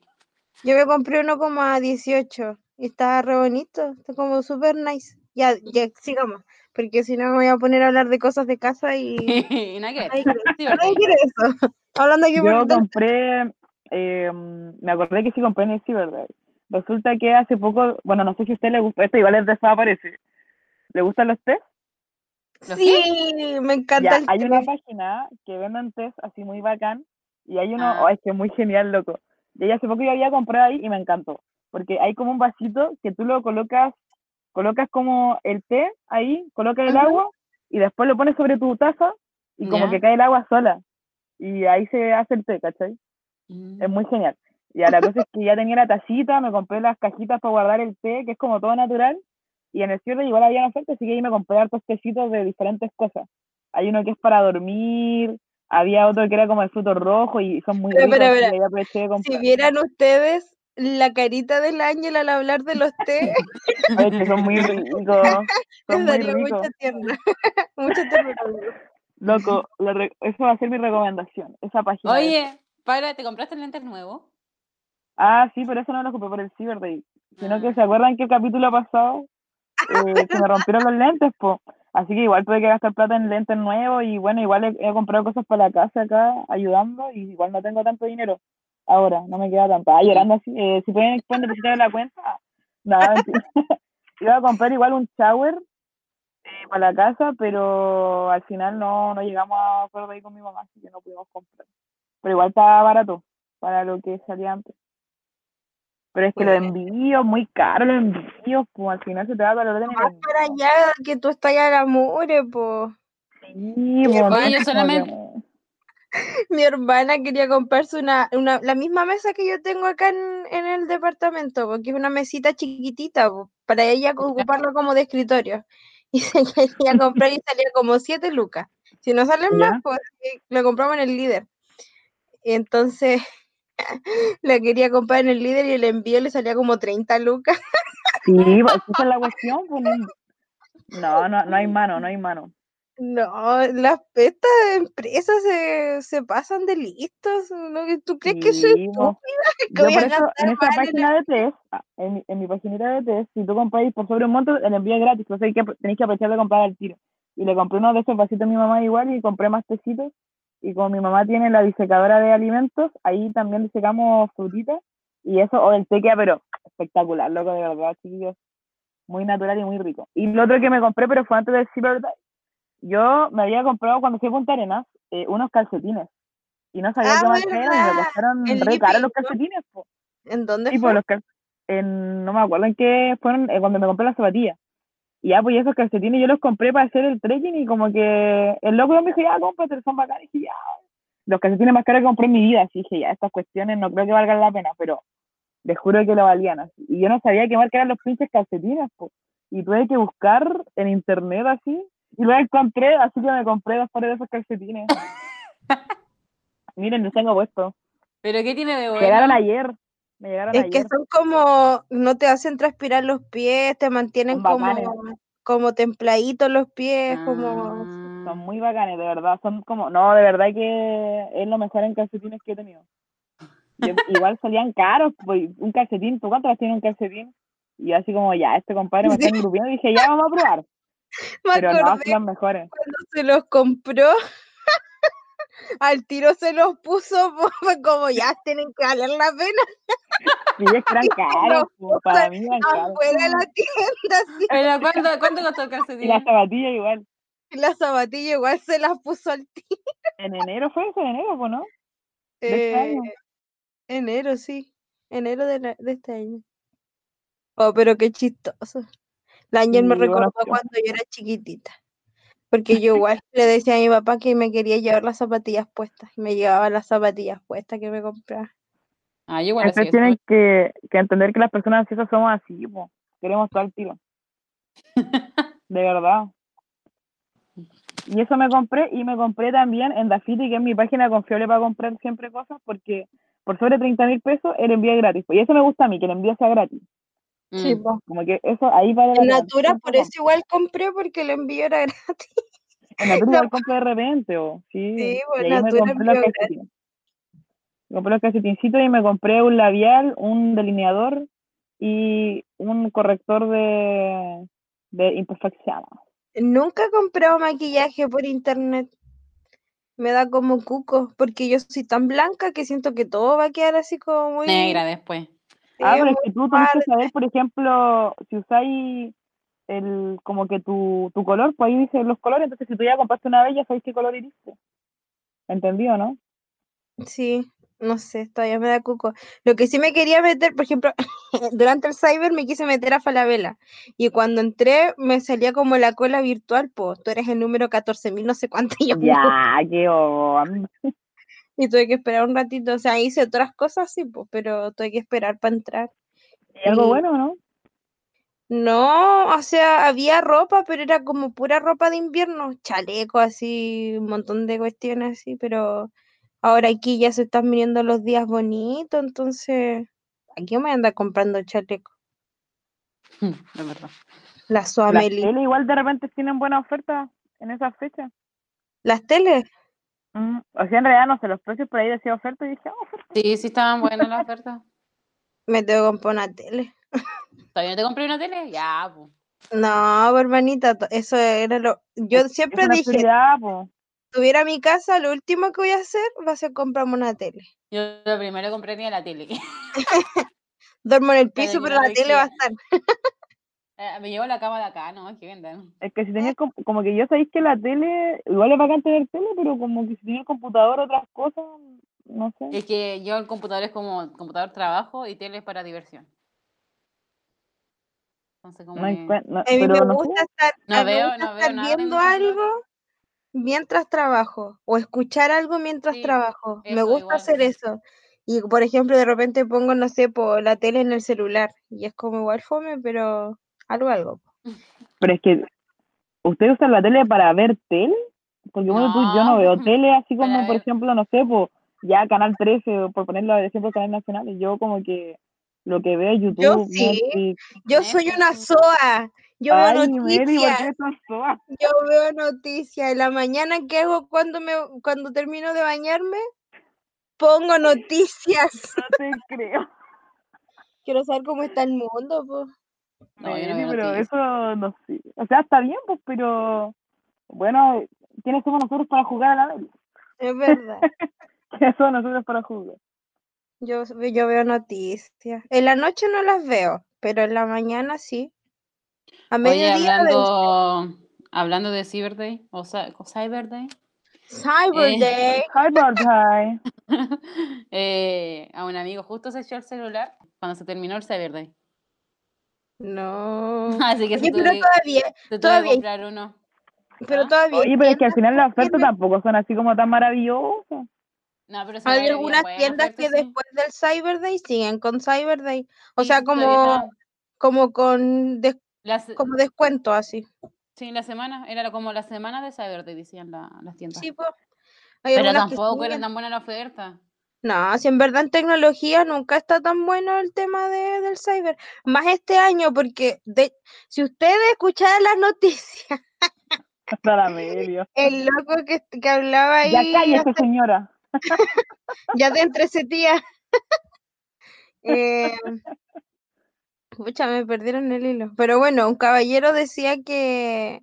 S3: Yo me compré uno como a 18 y estaba re bonito, está como súper nice. Ya, ya, sigamos, porque si no me voy a poner a hablar de cosas de casa y
S4: y
S3: quiere,
S4: Sí, ¿verdad?
S3: eso. Hablando aquí
S1: Yo
S3: por
S1: compré, eh, me acordé que sí compré en el Cyber Resulta que hace poco, bueno, no sé si a usted le gusta, esto igual es de parece. ¿Le gustan los test?
S4: ¿Los
S3: Sí, me encanta
S1: Ya,
S3: el
S1: hay
S3: té.
S1: una página que venden test así muy bacán y hay uno,
S4: Ah.
S1: oh, es que es muy genial, loco. Y hace poco yo había comprado ahí y me encantó, porque hay como un vasito que tú lo colocas, colocas como el té ahí, colocas el agua y después lo pones sobre tu taza y como que cae el agua sola. Y ahí se hace el té, ¿cachai?
S4: Mm.
S1: Es muy genial. Y a la cosa es que ya tenía la tacita, me compré las cajitas para guardar el té, que es como todo natural. Y en el cierre igual había oferta, así que ahí me compré hartos tecitos de diferentes cosas. Hay uno que es para dormir, había otro que era como el fruto rojo y son muy
S3: Pero,
S1: ricos,
S3: pero, pero, Si vieran ustedes la carita del ángel al hablar de los té,
S1: Ay, que son muy ricos,
S3: les
S1: son muy
S3: daría mucha tierna. mucha ternura.
S1: Loco, eso va a ser mi recomendación, esa página.
S4: Oye, para, ¿te compraste lentes nuevos?
S1: Ah, sí, pero eso no lo ocupé por el Cyber Day. Sino que
S4: Ah.
S1: se acuerdan que el capítulo pasado eh, se me rompieron los lentes, po. Así que igual tuve que gastar plata en lentes nuevos y bueno, igual he, he comprado cosas para la casa acá ayudando y igual no tengo tanto dinero ahora, no me queda tanto. Ah, llorando así, eh, si pueden, pueden depositar en la cuenta, nada. Iba a comprar igual un shower eh, para la casa, pero al final no, no llegamos a acuerdo ahí con mi mamá, así que no pudimos comprar. Pero igual estaba barato para lo que salía antes. Pero es que los
S3: Bueno.
S1: envíos, muy caro los envíos, pues al final se te va a valorar el
S3: Más para allá que tú estás al amor, po.
S1: Sí, pues,
S3: Oye,
S4: yo solamente-
S3: Mi hermana quería comprarse una, una, la misma mesa que yo tengo acá en, en el departamento, porque es una mesita chiquitita, para ella ocuparlo como de escritorio. Y se quería comprar y salía como 7 lucas. Si no salen más, pues lo compramos en el líder. Y entonces la quería comprar en el líder y el envío le salía como 30 lucas.
S1: Sí, pues, esa es la cuestión. pues, no, no, no hay mano, no hay mano.
S3: No, las estas empresas se, se pasan de listos. ¿no? ¿Tú crees que soy estúpida? Que voy a
S1: en
S3: en
S1: página de test, ah, en, mi- en mi paginita de test, si tú compráis por sobre un monto, el envío es gratis. Entonces hay que, tenéis que aprovechar de comprar al tiro. Y le compré uno de esos vasitos a mi mamá igual y compré más tecitos. Y como mi mamá tiene la disecadora de alimentos, ahí también disecamos frutitas. Y eso, o el té queda, pero espectacular, loco, de verdad, chiquillos. Muy natural y muy rico. Y lo otro que me compré, pero fue antes del Cyber. Yo me había comprado cuando fui a Punta Arenas eh, unos calcetines. Y no sabía
S3: Ah,
S1: qué marca eran y me costaron re caros los calcetines, po.
S3: ¿En dónde
S1: Sí,
S3: fue?
S1: los cal- en, no me acuerdo en qué fueron eh, cuando me compré las zapatillas. Y ya, pues esos calcetines yo los compré para hacer el trekking y como que el loco me dijo, ya, cómprate, son bacanes. Y dije, ya. Los calcetines más caros que compré en mi vida. Así dije, ya, estas cuestiones no creo que valgan la pena, pero les juro que lo valían. Así. Y yo no sabía qué marca eran los pinches calcetines, pues. Y tuve que buscar en internet así. Y luego encontré, así que me compré dos pares de esos calcetines. Miren, los tengo puestos.
S4: ¿Pero qué tiene de
S1: Llegaron
S4: bueno?
S1: ayer. Me llegaron
S3: Es que
S1: ayer.
S3: son como, no te hacen transpirar los pies, te mantienen
S1: Son
S3: como, como templaditos los pies, como...
S1: Son
S4: Ah.
S1: muy bacanes, de verdad. Son como, no, de verdad que es lo mejor en calcetines que he tenido. Yo- igual salían caros, pues, un calcetín, ¿tú cuánto tiene un calcetín? Y yo así como, ya, este compadre me está engrupiendo, y dije, ya, vamos a probar.
S3: Me
S1: Pero no, son los mejores.
S3: cuando se los compró, al tiro se los puso, fue como ya tienen que valer la pena
S1: Y es que eran caros, pues, para mí eran caros.
S3: afuera de la tienda.
S4: ¿Pero cuánto, cuánto costó el
S1: Y
S4: calcetín?
S1: las zapatillas igual.
S3: Y la zapatilla igual se las puso al tiro.
S1: En enero fue eso, en enero, pues, ¿no? De este año.
S3: Eh, enero, sí. Enero de, la- de este año. Oh, pero qué chistoso. La Ángel me recordó cuando yo era chiquitita. Porque yo igual le decía a mi papá que me quería llevar las zapatillas puestas. Y me llevaba las zapatillas puestas que me compraba.
S4: Ah, yo igual
S1: Entonces
S4: así
S1: tienen que, que entender que las personas ansiosas somos así. Queremos todo al tiro. De verdad. Y eso me compré, y me compré también en Dafiti, que es mi página confiable para comprar siempre cosas, porque por sobre 30 mil pesos el envío es gratis. Y eso me gusta a mí, que el envío sea gratis.
S3: Sí,
S4: Mm.
S1: Como que eso ahí la
S3: En. Natura, por eso igual compré, porque el envío era gratis.
S1: En Natura
S3: No.
S1: igual compro de repente, o sí.
S3: Sí, pues, Natura
S1: compré
S3: envío gratis.
S1: Compré los calcetincitos y me compré un labial, un delineador y un corrector de, de imperfecciones.
S3: Nunca he comprado maquillaje por internet. Me da como cuco, porque yo soy tan blanca que siento que todo va a quedar así como muy...
S4: Negra después.
S1: Ah, pero es que tú tenés que saber, por ejemplo, si usáis el, como que tu, tu color, pues ahí dice los colores, entonces si tú ya compraste una vez, ya sabéis qué color iriste. ¿Entendido, no?
S3: Sí, no sé, todavía me da cuco. Lo que sí me quería meter, por ejemplo, durante el cyber me quise meter a Falabella y cuando entré me salía como la cola virtual, pues tú eres el número 14.000 no sé cuánto y yo.
S1: Ya, qué.
S3: Y tuve que esperar un ratito, o sea, hice otras cosas sí, pues, pero tuve que esperar para entrar.
S1: ¿Y algo
S3: Y-
S1: bueno, no?
S3: No, o sea, había ropa, pero era como pura ropa de invierno, chaleco así, un montón de cuestiones así, pero ahora aquí ya se están viniendo los días bonitos, entonces, aquí me anda comprando chaleco.
S4: Es verdad.
S3: La
S1: Las
S3: Suameli.
S1: tele igual de repente tienen buena oferta en esas fechas.
S3: Las teles,
S1: Mm, O sea, en realidad no sé, los precios por ahí decía oferta y dije, ah, oferta.
S4: Sí, sí estaban buenas las ofertas.
S3: me tengo que comprar una tele.
S4: ¿Todavía no te compré una tele? Ya, pues.
S3: No, hermanita, eso era lo... Yo
S1: Es-
S3: siempre
S1: es una
S3: dije,
S1: po.
S3: tuviera mi casa, lo último que voy a hacer va a ser comprarme una tele.
S4: Yo lo primero compraría la tele.
S3: Duermo en el piso, pero la tele va a estar.
S4: Eh, Me llevo la cama de acá, ¿no? Que vendan.
S1: Es que si tenías como, como que yo sabéis que la tele, igual es bacán tener tele, pero como que si tenías computador otras cosas, no sé.
S4: Es que yo el computador es como computador trabajo y tele es para diversión. Entonces como
S1: No
S4: que-
S1: encuent- no-
S3: A mí me
S1: pero no sé.
S3: gusta estar,
S4: No
S3: a mí me
S4: veo-
S3: gusta
S4: no veo
S3: estar
S4: nada en
S3: viendo algo mientras trabajo o escuchar algo mientras
S4: Sí,
S3: trabajo. Me gusta
S4: igual.
S3: hacer eso. Y por ejemplo, de repente pongo, no sé, por la tele en el celular y es como igual fome, pero algo, algo.
S1: Pero es que, ¿ustedes usan la tele para ver tele? Porque bueno, tú, yo no
S4: No,
S1: veo tele así
S4: para
S1: como, por
S4: ver.
S1: ejemplo, no sé, pues ya Canal 13, o por ponerlo de ejemplo, Canal Nacional, y yo como que lo que veo es
S3: Yo
S1: YouTube,
S3: sí,
S1: Netflix.
S3: yo soy una. SOA. Yo veo
S1: Ay, ¿por
S3: noticias. Yo veo noticias. En la mañana, ¿qué hago cuando me cuando termino de bañarme? Pongo noticias.
S1: No te creo.
S3: Quiero saber cómo está el mundo, pues.
S4: No, yo
S1: pero eso no sé. O sea, está bien, pues, pero bueno, ¿quiénes somos nosotros para jugar a la vez?
S3: Es verdad.
S1: ¿Quiénes somos nosotros para jugar?
S3: Yo, yo veo noticias. En la noche no las veo, pero en la mañana sí. A
S4: Oye,
S3: mediodía
S4: hablando, hablando de Cyber Day o, o Cyber Day,
S3: Cyber
S4: Eh.
S3: Day.
S1: Hi, Barbie.
S4: eh, a un amigo justo se echó el celular cuando se terminó el Cyber Day.
S3: No.
S4: Así que se
S3: Oye,
S4: tuvo
S3: pero
S4: que,
S3: todavía,
S4: se
S3: todavía,
S4: comprar uno.
S3: pero
S4: ¿Ah?
S3: todavía.
S1: Oye, pero es que al final las ofertas tampoco son así como tan maravillosas.
S4: No, pero sí
S3: Hay algunas tiendas
S4: oferta,
S3: que
S4: sí.
S3: después del Cyber Day siguen con Cyber Day. O
S4: Sí,
S3: sea, como, como con des-
S4: se-
S3: como descuento así.
S4: sí, la semana, era como la semana de Cyber Day, decían la- las tiendas.
S3: Sí, pues. Hay
S4: pero tampoco era tan buena la oferta.
S3: No, si en verdad en tecnología nunca está tan bueno el tema de, del cyber. Más este año, porque de, si ustedes escucharan las noticias, el loco que, que hablaba
S1: Ya
S3: ahí
S1: cállese, señora.
S3: ya de entre ese tía. eh, pucha, me perdieron el hilo. Pero bueno, un caballero decía que,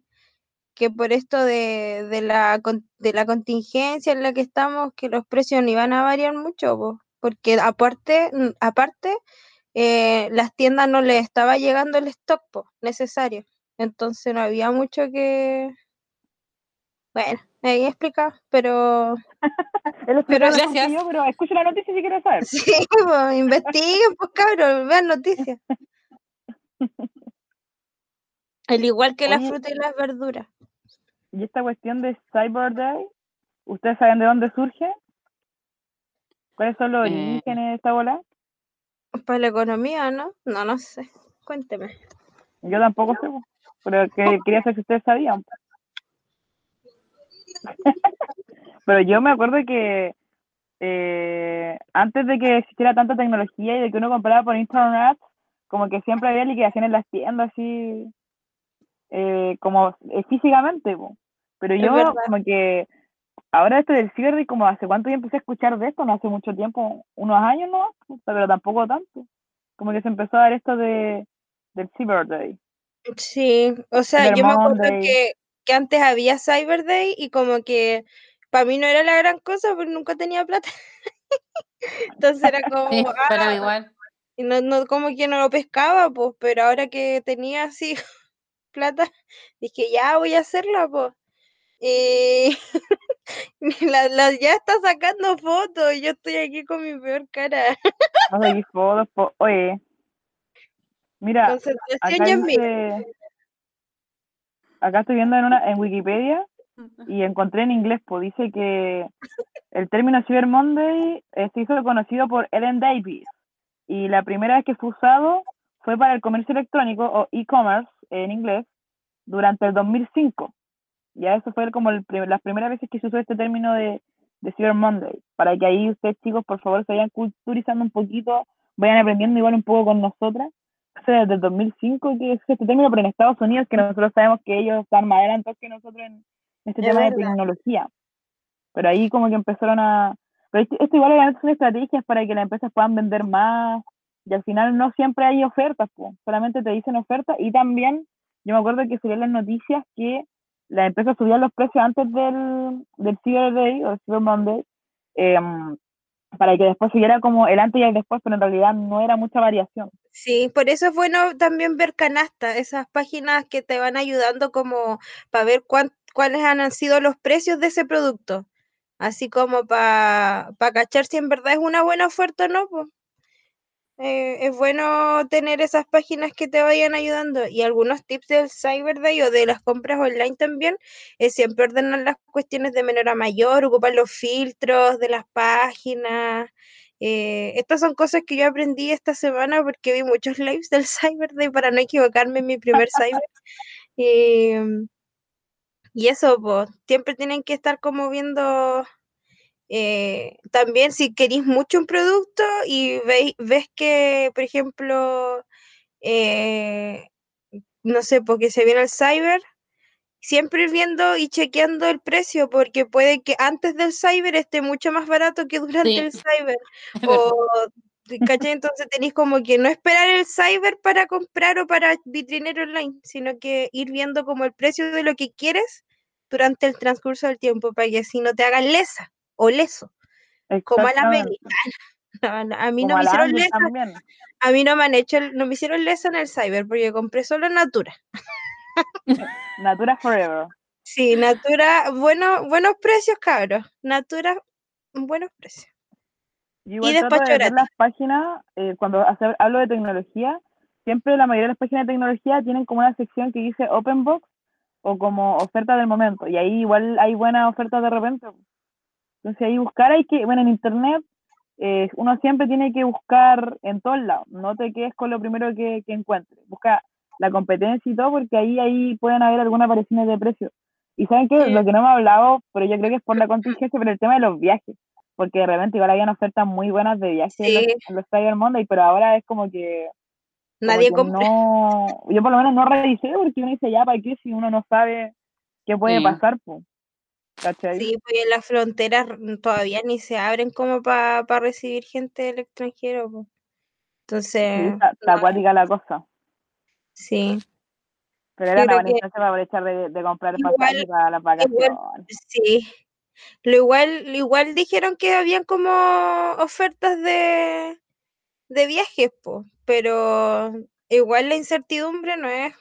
S3: que por esto de, de la, de la contingencia en la que estamos, que los precios no iban a variar mucho, po, porque aparte, mm, aparte eh, las tiendas no les estaba llegando el stock po, necesario. Entonces no había mucho que... Bueno, ahí explicado, pero Pero
S1: explica
S4: gracias.
S1: yo, pero escucha la noticia si quieres saber.
S3: sí, pues, investiguen, pues cabros, vean noticias. Al igual que las frutas y las verduras.
S1: Y esta cuestión de Cyber Day, ¿ustedes saben de dónde surge? ¿Cuáles son los
S4: Eh.
S1: orígenes de esta bola?
S3: Para la economía, ¿no? No, no sé. Cuénteme.
S1: Yo tampoco sé, pero que, quería saber si ustedes sabían. pero yo me acuerdo que eh, antes de que existiera tanta tecnología y de que uno comprara por internet, como que siempre había liquidación en las tiendas, así, eh, como eh, físicamente, po. pero
S3: Es
S1: yo
S3: verdad.
S1: como que ahora esto del Cyber Day, como hace cuánto yo empecé a escuchar de esto, no hace mucho tiempo, unos años no, pero tampoco tanto, como que se empezó a dar esto de del Cyber Day.
S3: Sí, o sea, yo me acuerdo que, que antes había Cyber Day y como que para mí no era la gran cosa porque nunca tenía plata. Entonces era como,
S4: Sí, mí
S3: ah,
S4: igual.
S3: y no, no, como que no lo pescaba, pues, pero ahora que tenía así plata, dije, ya voy a hacerla, pues. Y la, la- ya está sacando fotos yo estoy aquí con mi peor cara.
S1: No sé, fotos, po- oye, mira, dice, acá estoy viendo en una en Wikipedia y encontré en inglés, pues dice que el término Cyber Monday eh, se hizo conocido por Ellen Davis y la primera vez que fue usado fue para el comercio electrónico o e-commerce en inglés durante el 2005. Ya eso fue como el las primeras veces que se usó este término de, de Cyber Monday, para que ahí ustedes chicos por favor se vayan culturizando un poquito, vayan aprendiendo igual un poco con nosotras. O sea, desde el 2005 que es este término, pero en Estados Unidos que nosotros sabemos que ellos están más adelantados que nosotros en este
S3: Es
S1: tema de
S3: verdad.
S1: tecnología. Pero ahí como que empezaron a... Pero esto, esto igual obviamente son estrategias para que las empresas puedan vender más y al final no siempre hay ofertas, po, solamente te dicen ofertas y también yo me acuerdo que salían las noticias que las empresas subían los precios antes del, del Cyber Day o Cyber Monday em, para que después siguiera como el antes y el después, pero en realidad no era mucha variación.
S3: Sí, por eso es bueno también ver canasta, esas páginas que te van ayudando como para ver cuán- cuáles han sido los precios de ese producto, así como para cachar si en verdad es una buena oferta o no, pues. Eh, es bueno tener esas páginas que te vayan ayudando y algunos tips del Cyber Day o de las compras online también es siempre ordenar las cuestiones de menor a mayor, ocupar los filtros de las páginas. eh, estas son cosas que yo aprendí esta semana porque vi muchos lives del Cyber Day para no equivocarme en mi primer Cyber. Em, y eso, pues, siempre tienen que estar como viendo eh, también si queréis mucho un producto y veis, ves que, por ejemplo, eh, no sé, porque se viene el cyber, siempre ir viendo y chequeando el precio, porque puede que antes del cyber esté mucho más barato que durante
S4: Sí.
S3: el cyber. O, ¿cachai? Entonces tenéis como que no esperar el cyber para comprar o para vitrinero online, sino que ir viendo como el precio de lo que quieres durante el transcurso del tiempo, para que así no te hagan lesa o leso, como a la no, a mí
S1: Como
S3: no me hicieron lesa,
S1: también.
S3: a mí no me han hecho, no me hicieron lesa en el cyber, porque compré solo Natura.
S1: Natura Forever.
S3: Sí, Natura, bueno, buenos precios, cabros. Natura, buenos precios.
S1: Yo igual
S3: despacho
S1: de las páginas, eh, cuando hablo de tecnología, siempre la mayoría de las páginas de tecnología tienen como una sección que dice Open Box o como oferta del momento, y ahí igual hay buenas ofertas de repente. Entonces ahí buscar hay que, bueno, en internet eh, uno siempre tiene que buscar en todos lados, no te quedes con lo primero que, que encuentres, busca la competencia y todo, porque ahí, ahí pueden haber algunas variaciones de precio. Y saben que
S3: Sí.
S1: lo que no hemos hablado, pero yo creo que es por la contingencia, pero el tema de los viajes, porque de repente igual habían ofertas muy buenas de viajes en los,
S3: Sí.
S1: en los Cyber Monday, pero ahora es como que,
S3: Nadie compra.
S1: no, yo por lo menos no revisé porque uno dice ya, ¿para qué? Si uno no sabe qué puede
S4: Sí.
S1: pasar, pues. ¿Cachai?
S3: Sí, pues en las fronteras todavía ni se abren como para recibir gente del extranjero.
S1: Sí,
S3: Entonces,
S1: está, está
S3: no,
S1: acuática la cosa.
S3: sí,
S1: Pero era una
S3: creo
S1: buena
S3: que
S1: para aprovechar de, de comprar pasajes para las vacaciones.
S3: sí. Lo igual, lo igual dijeron que habían como ofertas de, de viajes, po, pero igual la incertidumbre no es,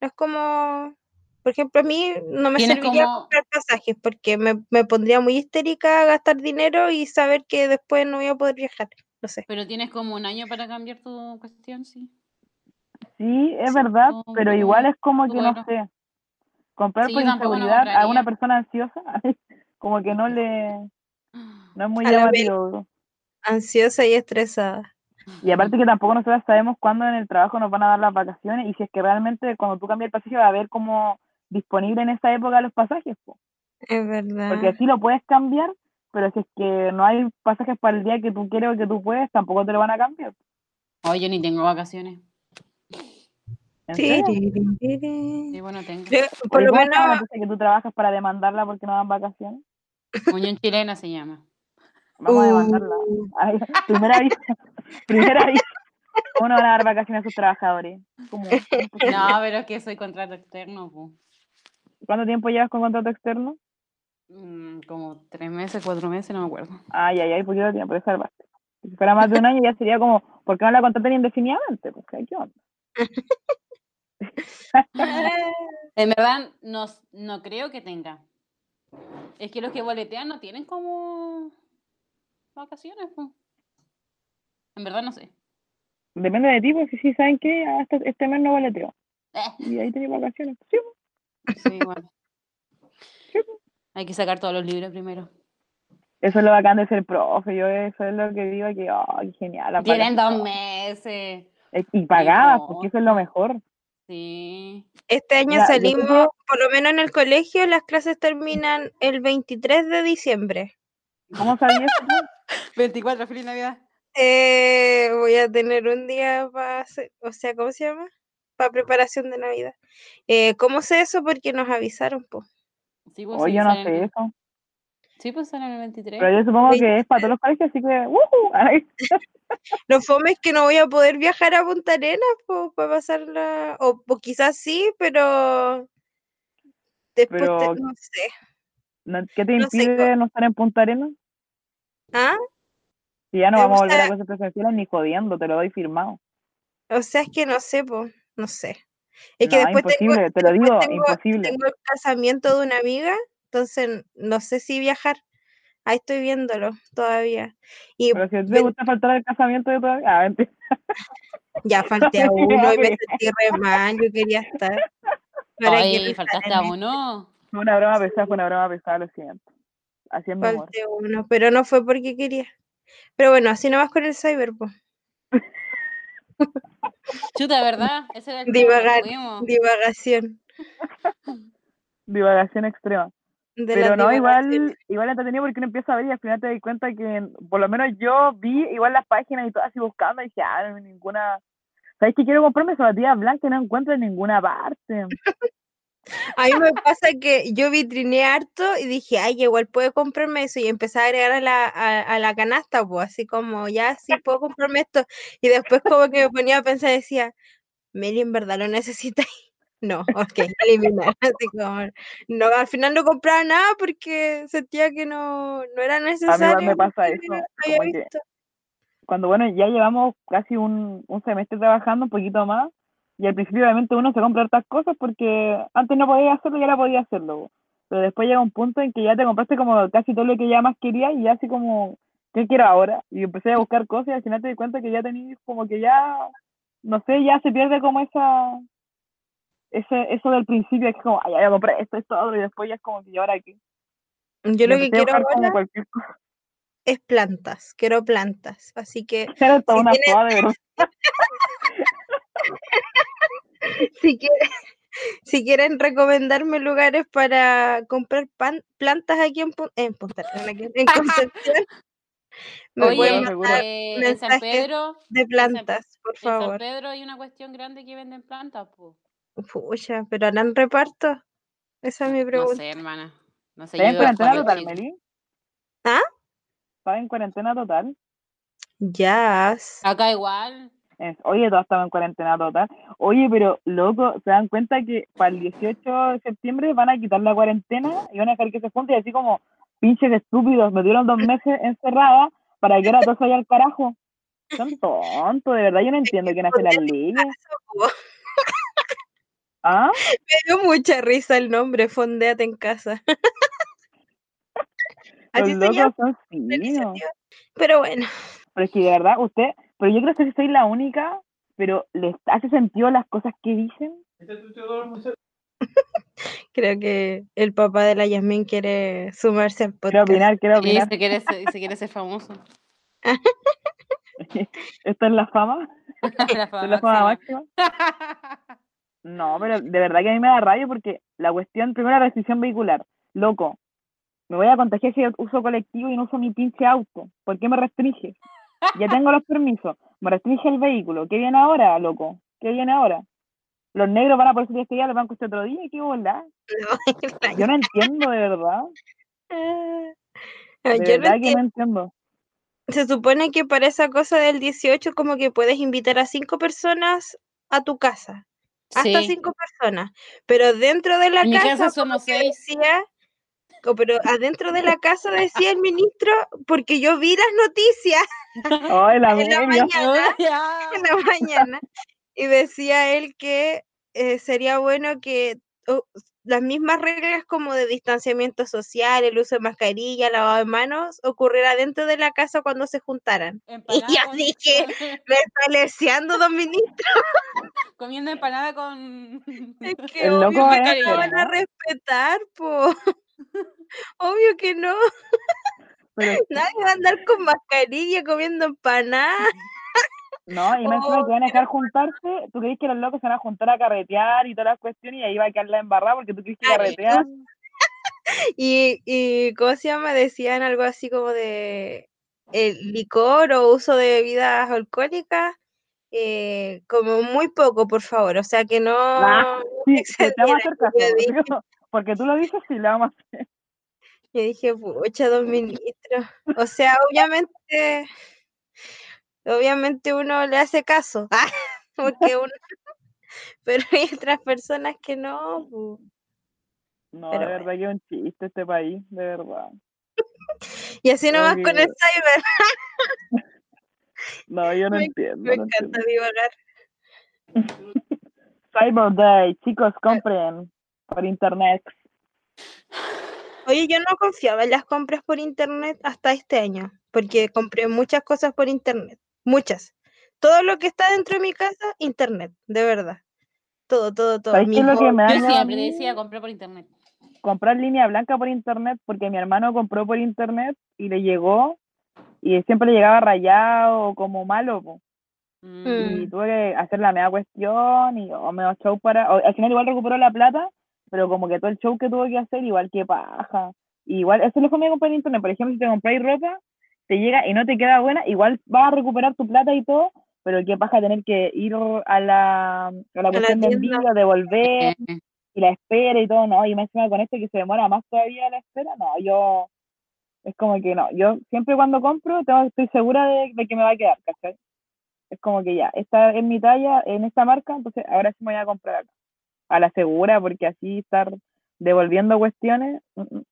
S3: no es como, por ejemplo, a mí no me serviría
S4: como-
S3: comprar pasajes porque me, me pondría muy histérica a gastar dinero y saber que después no voy a poder viajar. No sé.
S4: Pero tienes como un año para cambiar tu cuestión, sí.
S1: Sí, es
S3: Sí,
S1: verdad, pero igual es como que no sé. Comprar
S4: Sí,
S1: por
S4: no
S1: inseguridad a una persona ansiosa, como que no le. No es muy
S3: A
S1: llamativo.
S3: Ansiosa y estresada.
S1: Y aparte que tampoco nosotros sabemos cuándo en el trabajo nos van a dar las vacaciones y si es que realmente cuando tú cambias el pasaje va a haber como disponible en esa época los pasajes, po.
S3: Es verdad.
S1: porque así lo puedes cambiar, pero si es que no hay pasajes para el día que tú quieres o que tú puedes, tampoco te lo van a cambiar.
S4: Oye, yo ni tengo vacaciones.
S3: Tiriririri.
S4: Sí, bueno, tengo.
S3: Yo, por lo
S1: ¿cómo se llama la
S3: menos,
S1: que tú trabajas para demandarla porque no dan vacaciones?
S4: Unión chilena se llama.
S1: Vamos a demandarla.
S3: Uh.
S1: Ay, primer aviso. primer aviso. ¿Cómo no van a dar vacaciones a sus trabajadores? ¿Cómo?
S4: No, pero es que soy contrato externo.
S1: ¿Cuánto tiempo llevas con contrato externo?
S4: Mm, como tres meses, cuatro meses, no me acuerdo.
S1: Ay, ay, ay, poquito tiempo, eso salvaste. Si fuera más de un año ya sería como, ¿por qué no la contratan indefinidamente? Pues, ¿qué onda?
S4: En verdad, no, no creo que tenga. Es que los que boletean no tienen como vacaciones, po. En verdad no sé.
S1: Depende de ti, porque si saben que hasta este mes no boleteo.
S4: Eh,
S1: Y ahí tenés vacaciones. Sí,
S4: sí, igual. Hay que sacar todos los libros primero.
S1: Eso es lo bacán de ser profe. Yo eso es lo que digo que, ay, genial.
S4: Tienen dos meses.
S1: Eh, Y pagadas,
S4: no.
S1: porque eso es lo mejor.
S4: Sí.
S3: este año
S1: yo
S3: salimos,
S1: tengo-
S3: por lo menos en el colegio, las clases terminan el 23 de diciembre.
S1: ¿Cómo sabías eso tú?
S4: 24, feliz Navidad.
S3: Eh, voy a tener un día para hacer, o sea, ¿cómo se llama? Para preparación de Navidad. Eh, ¿Cómo sé eso? Porque nos avisaron, po.
S4: Sí, pues,
S1: Oye,
S4: sí,
S1: yo no sé eso.
S4: Sí, pues salen el 23.
S1: Pero yo supongo que es para todos los colegios, así que. Ay,
S3: Lo fome es que no voy a poder viajar a Punta Arenas po, para pasarla, o, o quizás sí, pero después te- no sé.
S1: ¿no- ¿Qué te
S3: No sé,
S1: impide no estar en Punta Arenas?
S3: ¿Ah?
S1: Si ya no vamos a volver a clases presenciales ni jodiendo, te lo doy firmado.
S3: O sea, es que no sé, po, no sé. Es que
S1: No,
S3: después tengo,
S1: te lo
S3: después
S1: digo,
S3: tengo-
S1: imposible.
S3: tengo el casamiento de una amiga, entonces no sé si viajar. Ahí estoy viéndolo todavía. Y
S1: Pero si a ti te
S3: ven-
S1: gusta faltar al casamiento de todavía. Ah, mentira.
S3: ya falté a uno y me sentí re mal, yo quería estar. Para que
S4: faltaste a uno.
S1: Fue una broma pesada, fue una broma pesada, lo siento. Así es mi amor.
S3: Falté uno, pero no fue porque quería. Pero bueno, así nomás con el cyber, po.
S4: Chuta, ¿verdad? Ese era el
S3: Divagar, divagación.
S1: Divagación extrema.
S3: de
S1: Pero no, igual, igual entretenido porque uno empieza a ver y al final te das cuenta que, por lo menos yo vi igual las páginas y todo así buscando y dije, ah, no hay ninguna. ¿Sabes que quiero comprarme zapatillas blancas y no encuentro en ninguna parte?
S3: A mí me pasa que yo vitrineé harto y dije, ay, igual puedo comprarme eso y empecé a agregar a la, a, a la canasta, pues así como, ya sí puedo comprarme esto. Y después como que me ponía a pensar y decía, Meli, ¿en verdad lo necesitas? No, ok, eliminar. Así como, no, al final no compraba nada porque sentía que no, no era necesario.
S1: me pasa eso,
S3: había
S1: que-. Cuando, bueno, ya llevamos casi un, un semestre trabajando, un poquito más, y al principio obviamente uno se compra otras cosas porque antes no podía hacerlo y ahora podía hacerlo. Pero después llega un punto en que ya te compraste como casi todo lo que ya más querías y ya así como, ¿qué quiero ahora? Y empecé a buscar cosas y al final te di cuenta que ya tenías como que ya, no sé, ya se pierde como esa, ese, eso del principio, que es como, ay, ya comprar esto, esto, otro, y después ya es como que, ¿y ahora qué?
S3: Yo lo que quiero ahora es plantas, quiero plantas. Así que
S1: toda
S3: Si
S1: una verdad.
S3: si quieren, si quieren recomendarme lugares para comprar pan- plantas aquí en, en Punta Arenas, aquí en Concepción, me
S4: Oye,
S3: mandar
S4: eh, en San Pedro,
S3: de
S4: San-
S3: plantas, por
S4: en San
S3: favor.
S4: Pedro hay una cuestión grande que venden plantas, pues.
S3: Pucha, ¿pero harán reparto? Esa es mi
S4: No
S3: pregunta.
S4: sé, hermana. No sé,
S1: ¿Estás en cuarentena total. Meli?
S3: ¿Ah?
S1: ¿Estás en cuarentena total?
S3: Ya.
S4: Acá igual.
S1: Es- Oye, todos estamos en cuarentena total. Oye, pero loco, ¿se dan cuenta que para el 18 de septiembre van a quitar la cuarentena y van a dejar que se junte? Y así como, pinches estúpidos, me dieron dos meses encerrada para que ahora todo se vaya al carajo. Son tontos, de verdad, yo no entiendo quién hace las leyes. ¿Ah?
S3: Me dio mucha risa el nombre, Fondeate en casa.
S1: Los
S3: Así se llama
S1: locos son.
S3: Pero bueno,
S1: Pero es que de verdad, usted, pero yo creo que soy la única, pero ¿les hace sentido las cosas que dicen?
S3: creo que el papá de la Yasmin quiere sumarse al
S1: Quiero
S3: podcast.
S1: opinar, quiero
S4: Y
S1: opinar.
S4: se quiere, ser- se quiere ser famoso.
S1: ¿Esto es la fama?
S4: La
S1: ¿Esto es
S4: fama
S1: la fama
S4: máxima.
S1: máxima? No, pero de verdad que a mí me da rabia porque la cuestión, primero la restricción vehicular. Loco, me voy a contagiar si uso colectivo y no uso mi pinche auto. ¿Por qué me restringe? Ya tengo los permisos. Me restringe el vehículo. ¿Qué viene ahora, loco? ¿Qué viene ahora? Los negros van a poder salir este día, los bancos este otro día. ¿Qué bola?
S3: No,
S1: Yo no entiendo, de verdad.
S3: Ah,
S1: De
S3: Yo no
S1: verdad que
S3: entiendo.
S1: no entiendo.
S3: Se supone que para esa cosa del 18 como que puedes invitar a cinco personas a tu casa. Hasta
S4: Sí.
S3: cinco personas. Pero dentro de la
S4: En mi
S3: casa,
S4: casa
S3: como
S4: somos
S3: que
S4: seis.
S3: decía, pero adentro de la casa decía el ministro, porque yo vi las noticias
S1: La
S3: en la mañana, en la mañana, y decía él que eh, sería bueno que oh, las mismas reglas como de distanciamiento social, el uso de mascarilla, lavado de manos, ocurriera dentro de la casa cuando se juntaran. Y
S4: Empanada
S3: yo
S4: con-
S3: dije, me está leseando, don ministro.
S4: comiendo empanada con.
S3: Es que
S1: El
S3: obvio que no van a respetar, po. Obvio que no.
S1: Pero
S3: Nadie va a andar con mascarilla comiendo empanada.
S1: No, y encima
S3: Oh,
S1: que van a dejar juntarse, tú crees que los locos se van a juntar a carretear y todas las cuestiones y ahí va a quedar la embarrada porque tú crees que
S3: Ah, y. Y, y, ¿cómo se llama? Decían algo así como de el licor o uso de bebidas alcohólicas, eh, como muy poco, por favor. O sea, que no
S1: Ah, Sí, te vamos a hacer caso. Porque tú lo dices, sí, le vamos a hacer.
S3: Yo dije, pucha, don ministro. O sea, obviamente, obviamente uno le hace caso. Ah, porque uno, pero hay otras personas que no.
S1: No,
S3: Pero
S1: de verdad que es un chiste este país, de verdad.
S3: Y así nomás con el cyber.
S1: No, yo no
S3: Me-
S1: entiendo.
S3: Me
S1: no
S3: encanta divagar.
S1: Cyber Day, chicos, compren por internet.
S3: Oye, yo no confiaba en las compras por internet hasta este año, porque compré muchas cosas por internet, muchas. Todo lo que está dentro de mi casa, internet, de verdad. Todo, todo, todo.
S1: ¿Sabes qué es lo que me
S4: Yo siempre decía compré por internet.
S1: comprar línea blanca por internet porque mi hermano compró por internet y le llegó y siempre le llegaba rayado o como malo po.
S4: Mm.
S1: y tuve que hacer la media cuestión y o me show para o- al final igual recuperó la plata pero como que todo el show que tuve que hacer igual que paja. Igual eso es lo que me compré en internet. Por ejemplo si te compráis ropa te llega y no te queda buena igual vas a recuperar tu plata y todo pero qué paja tener que ir a la, a la cuestión de
S3: tienda.
S1: envío devolver y la espera y todo, no, y más encima con esto que se demora más todavía la espera, no, yo, es como que no, yo siempre cuando compro tengo, estoy segura de, de que me va a quedar, ¿cachai? Es como que ya, esta es mi talla en esta marca, entonces ahora sí me voy a comprar acá, a la segura, porque así estar devolviendo cuestiones, mm, mm.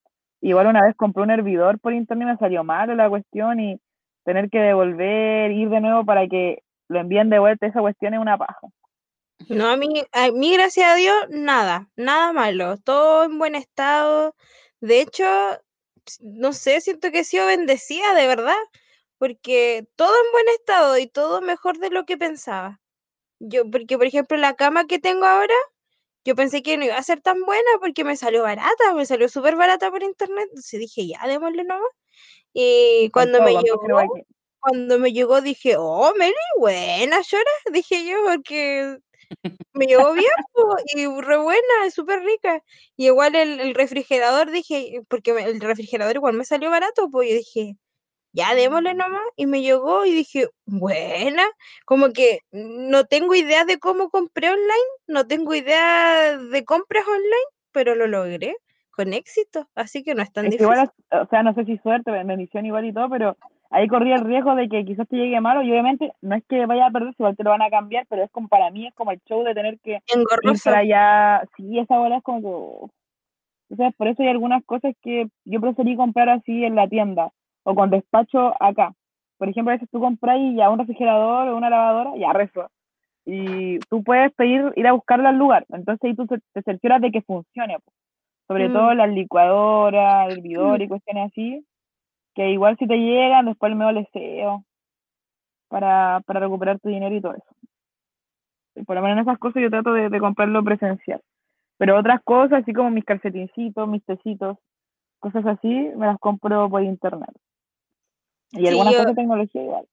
S1: igual una vez compré un hervidor por internet y me salió malo la cuestión y tener que devolver, ir de nuevo para que lo envíen de vuelta, esa cuestión es una paja.
S3: No, a mí, a mí, gracias a Dios, nada, nada malo, todo en buen estado. De hecho, no sé, siento que he sido bendecida, de verdad, porque todo en buen estado y todo mejor de lo que pensaba. Yo, porque, por ejemplo, la cama que tengo ahora, yo pensé que no iba a ser tan buena porque me salió barata, me salió súper barata por internet, entonces dije, ya, démosle nomás. Y
S1: Con
S3: cuando me llegó, cuando me llegó dije, oh, Meli, buena, llora, dije yo, porque me llegó bien y re buena, súper rica. Y igual el, el refrigerador, dije, porque el refrigerador igual me salió barato, pues yo dije, ya démosle nomás. Y me llegó y dije, buena, como que no tengo idea de cómo compré online, no tengo idea de compras online, pero lo logré con éxito, así que no es tan
S1: Es
S3: difícil.
S1: igual, o sea, no sé si suerte, bendición igual y todo, pero ahí corría el riesgo de que quizás te llegue malo y obviamente no es que vaya a perder, igual te lo van a cambiar, pero es como para mí, es como el show de tener que ir
S3: Engorroso.
S1: para allá. Sí, esa hora es como que. oh. Entonces, por eso hay algunas cosas que yo preferí comprar así en la tienda o con despacho acá. Por ejemplo, a veces tú compras ya un refrigerador o una lavadora, ya rezo. Y tú puedes pedir ir a buscarla al lugar. Entonces ahí tú te, cercioras de que funcione. Sobre
S3: Mm.
S1: todo las licuadoras, hervidor y cuestiones así. Que igual si te llegan, después el medio leseo para, para recuperar tu dinero y todo eso. Por lo menos en esas cosas yo trato de, de comprarlo presencial. Pero otras cosas, así como mis calcetincitos, mis tecitos, cosas así, me las compro por internet. Y
S3: Sí,
S1: algunas
S3: yo-
S1: cosas de tecnología igual.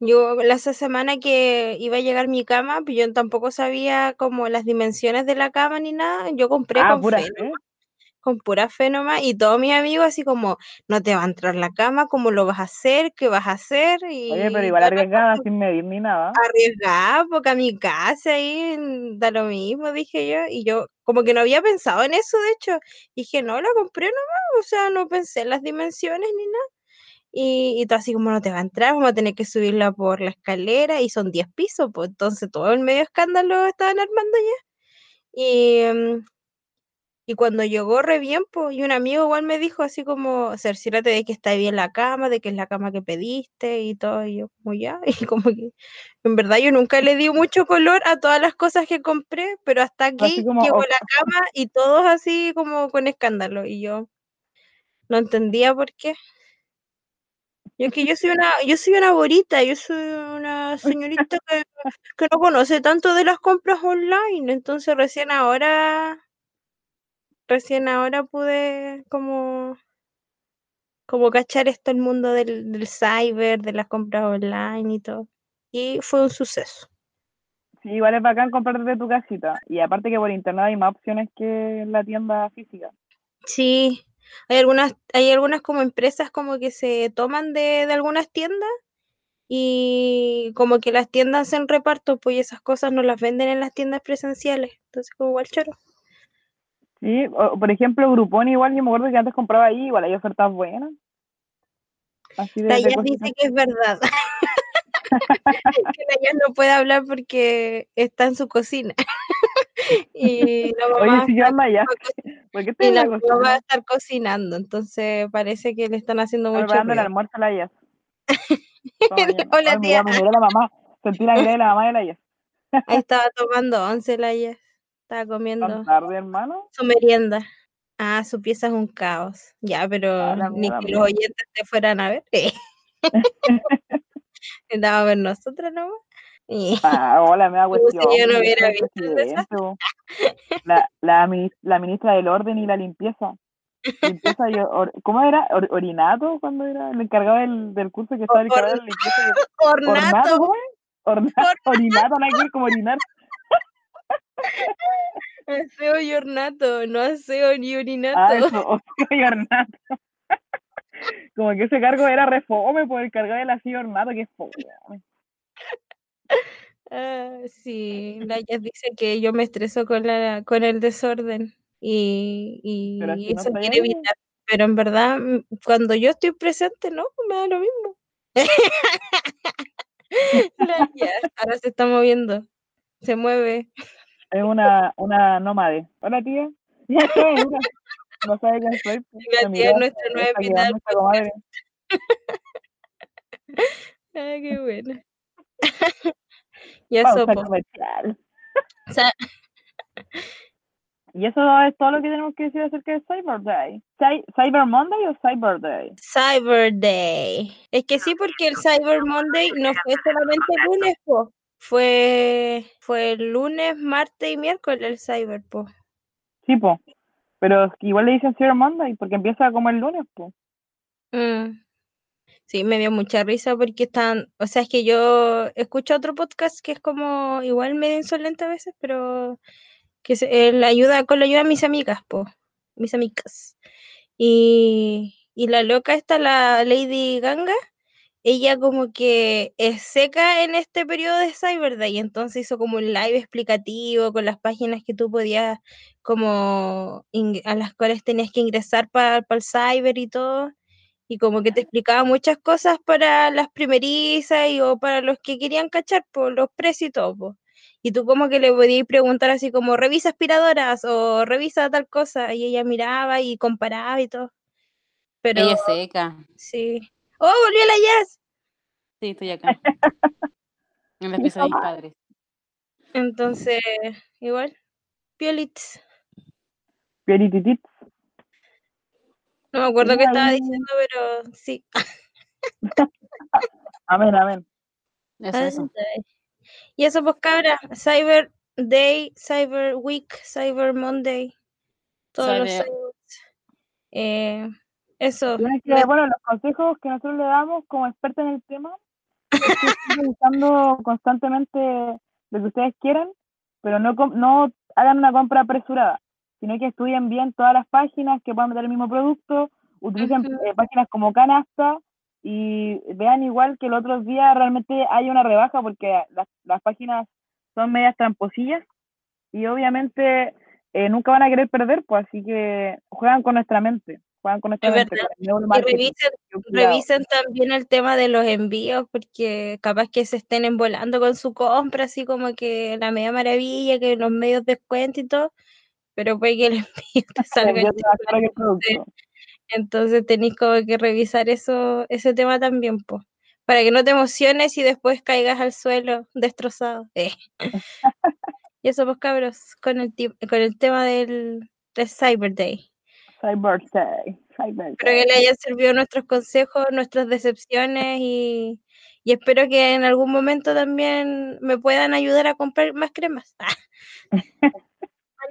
S3: Yo la esa semana que iba a llegar mi cama, pues yo tampoco sabía como las dimensiones de la cama ni nada. Yo compré
S1: Ah,
S3: con
S1: pura
S3: fe, con pura fe nomás, y todos mis amigos así como, no te va a entrar la cama, ¿cómo lo vas a hacer? ¿Qué vas a hacer?
S1: Oye, pero
S3: Y
S1: igual arriesgada,
S3: cosa
S1: sin medir ni nada.
S3: arriesgada, porque a mi casa ahí mm, da lo mismo, dije yo, y yo como que no había pensado en eso, de hecho, dije, no, la compré nomás, o sea, no pensé en las dimensiones ni nada. Y, y todo así como no te va a entrar, vamos a tener que subirla por la escalera y son 10 pisos, pues entonces todo el medio escándalo estaban armando ya. Y, y cuando llegó re bien, pues, y un amigo igual me dijo así como, cerciórate de que está bien la cama, de que es la cama que pediste y todo, y yo como ya, y como que en verdad yo nunca le di mucho color a todas las cosas que compré, pero hasta aquí
S1: como,
S3: llegó
S1: oh,
S3: la cama y todos así como con escándalo, y yo no entendía por qué. Yo es que yo soy una, yo soy una borita, yo soy una señorita que, que no conoce tanto de las compras online, entonces recién ahora, recién ahora pude como, como cachar esto el mundo del, del cyber, de las compras online y todo. Y fue un suceso.
S1: sí, igual es bacán comprar desde tu casita. Y aparte que por internet hay más opciones que en la tienda física.
S3: Sí, hay algunas, hay algunas como empresas como que se toman de, de algunas tiendas y como que las tiendas hacen reparto, pues esas cosas no las venden en las tiendas presenciales. Entonces como igual choro.
S1: Sí, o, por ejemplo, Groupon igual, yo me acuerdo que antes compraba ahí, igual hay ofertas buenas. Así de, de
S3: dice que es verdad. que la Yas no puede hablar porque está en su cocina. y la
S1: Oye,
S3: mamá,
S1: si yo
S3: está-
S1: ando allá, ¿por qué
S3: y la mamá va a estar cocinando, entonces parece que le están haciendo mucho
S1: preparando el almuerzo a la Yas.
S3: Hola
S1: Ay,
S3: tía,
S1: miró, me miró la mamá. Sentí la mirada de la mamá de la Yas.
S3: ahí estaba tomando once la Yas, estaba comiendo
S1: tarde, hermano.
S3: su merienda. Ah, su pieza es un caos. Ya, pero
S1: Ah,
S3: ni que los oyentes te fueran a ver. Andaba a ver nosotros nomás. Y
S1: Ah, hola, me da
S3: si
S1: cuestión.
S3: yo no hubiera visto.
S1: La, la, la ministra del orden y la limpieza. Limpieza y or- ¿Cómo era? Or- ¿Orinato? cuando era? El encargado del, del curso que estaba encargado de la limpieza. y- ¿Ornato?
S3: Ornato.
S1: Ornato, orinato, que ver como orinar.
S3: aseo y ornato, no aseo ni
S1: Ah,
S3: orinato.
S1: eso, ocio y ornato. Como que ese cargo era refome por el cargado de la silla ornato, que es fome.
S3: Ah, sí, Jess dice que yo me estreso con la, con el desorden y,
S1: Pero
S3: y
S1: si
S3: eso quiere evitar. Pero en verdad, mm, cuando yo estoy presente, no, me da lo mismo. La ahora se está moviendo, se mueve.
S1: Es una, una nómade. Hola, tía. Ya está, mira. No sabe quién soy. pues,
S3: La tía es nuestra nueva invitada. Ay, qué bueno. Y
S1: Vamos
S3: eso,
S1: a
S3: po.
S1: comercial.
S3: O sea,
S1: Y eso es todo lo que tenemos que decir acerca de Cyber Day. Cy- ¿Cyber Monday o Cyber Day?
S3: Cyber Day. Es que sí, porque el Cyber Monday no fue solamente el lunes, po. Fue, fue el lunes, martes y miércoles el Cyber, po.
S1: Sí, po. Pero igual le dicen Cyber Monday porque empieza como el lunes, po.
S3: Mm. Sí, me dio mucha risa porque están, o sea, es que yo escucho otro podcast que es como igual medio insolente a veces, pero que se, él ayuda con la ayuda de mis amigas, po, mis amigas. Y, y la loca esta, la Lady Ganga, ella como que es seca en este periodo de Cyber Day, entonces hizo como un live explicativo con las páginas que tú podías, como a las cuales tenías que ingresar para el cyber y todo y como que te explicaba muchas cosas para las primerizas y o para los que querían cachar por los precios y todo. po. Y tú como que le podías preguntar así como, revisa aspiradoras o revisa tal cosa. Y ella miraba y comparaba y todo. Pero
S4: Ella es seca.
S3: sí. ¡Oh, volvió la Jazz!
S4: Sí, estoy acá. En la pieza de mis padres.
S3: Entonces, igual, Piolitz.
S1: Pierititits.
S3: No me acuerdo qué estaba diciendo, pero sí.
S1: Amén, amén.
S4: Eso, eso.
S3: Y eso pues cabra, Cyber Day, Cyber Week, Cyber Monday, todos los
S4: Cyber-.
S3: Eh, eso,
S1: Tienes que,
S3: me-
S1: bueno, los consejos que nosotros le damos como expertos en el tema es que estén revisando constantemente lo que ustedes quieran, pero no, com- no hagan una compra apresurada, sino que estudien bien todas las páginas que puedan meter el mismo producto, utilicen eh, páginas como Canasta y vean igual que el otro día realmente hay una rebaja porque las, las páginas son medias tramposillas y obviamente eh, nunca van a querer perder, pues así que juegan con nuestra mente, juegan con nuestra
S3: Es
S1: mente.
S3: verdad. y revisen, revisen también el tema de los envíos, porque capaz que se estén embolando con su compra, así como que la media maravilla, que los medios descuento y todo, pero puede que el envío te salga
S1: el
S3: entonces- tenéis como que revisar eso, ese tema también, pues, para que no te emociones y después caigas al suelo destrozado. eh. y eso pues cabros, con el, con el tema del, del Cyber Day.
S1: Cyber Day. Cyber
S3: Espero que
S1: Day.
S3: le hayan servido nuestros consejos, nuestras decepciones y, y espero que en algún momento también me puedan ayudar a comprar más cremas.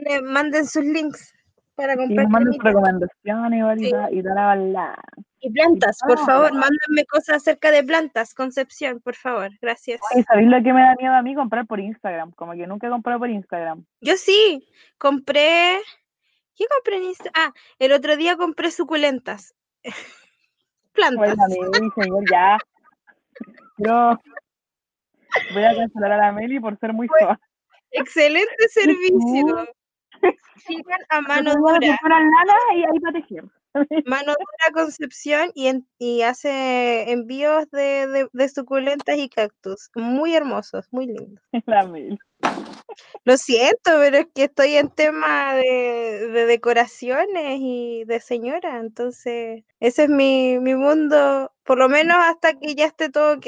S3: Manden, manden sus links para
S1: Y
S3: comprar
S1: nos mandan sus recomendaciones y
S3: Sí.
S1: y tal, la bala.
S3: Y plantas, por
S1: Ah.
S3: favor, mándenme cosas acerca de plantas, Concepción, por favor, gracias.
S1: Oye, ¿sabéis lo que me da miedo a mí? Comprar por Instagram. Como que nunca he comprado por Instagram.
S3: Yo sí, compré, ¿qué compré en Insta? Ah, el otro día compré suculentas. plantas.
S1: Bueno, mí, señor, ya. Pero voy a cancelar a la Meli por ser muy soa.
S3: Excelente servicio. Sigan a mano dura.
S1: y ahí.
S3: Mano dura Concepción y, en- y hace envíos de, de- de suculentas y cactus. Muy hermosos, muy lindos.
S1: La.
S3: Lo siento, pero es que estoy en tema de, de decoraciones y de señora, entonces ese es mi, mi mundo, por lo menos hasta que ya esté todo ok.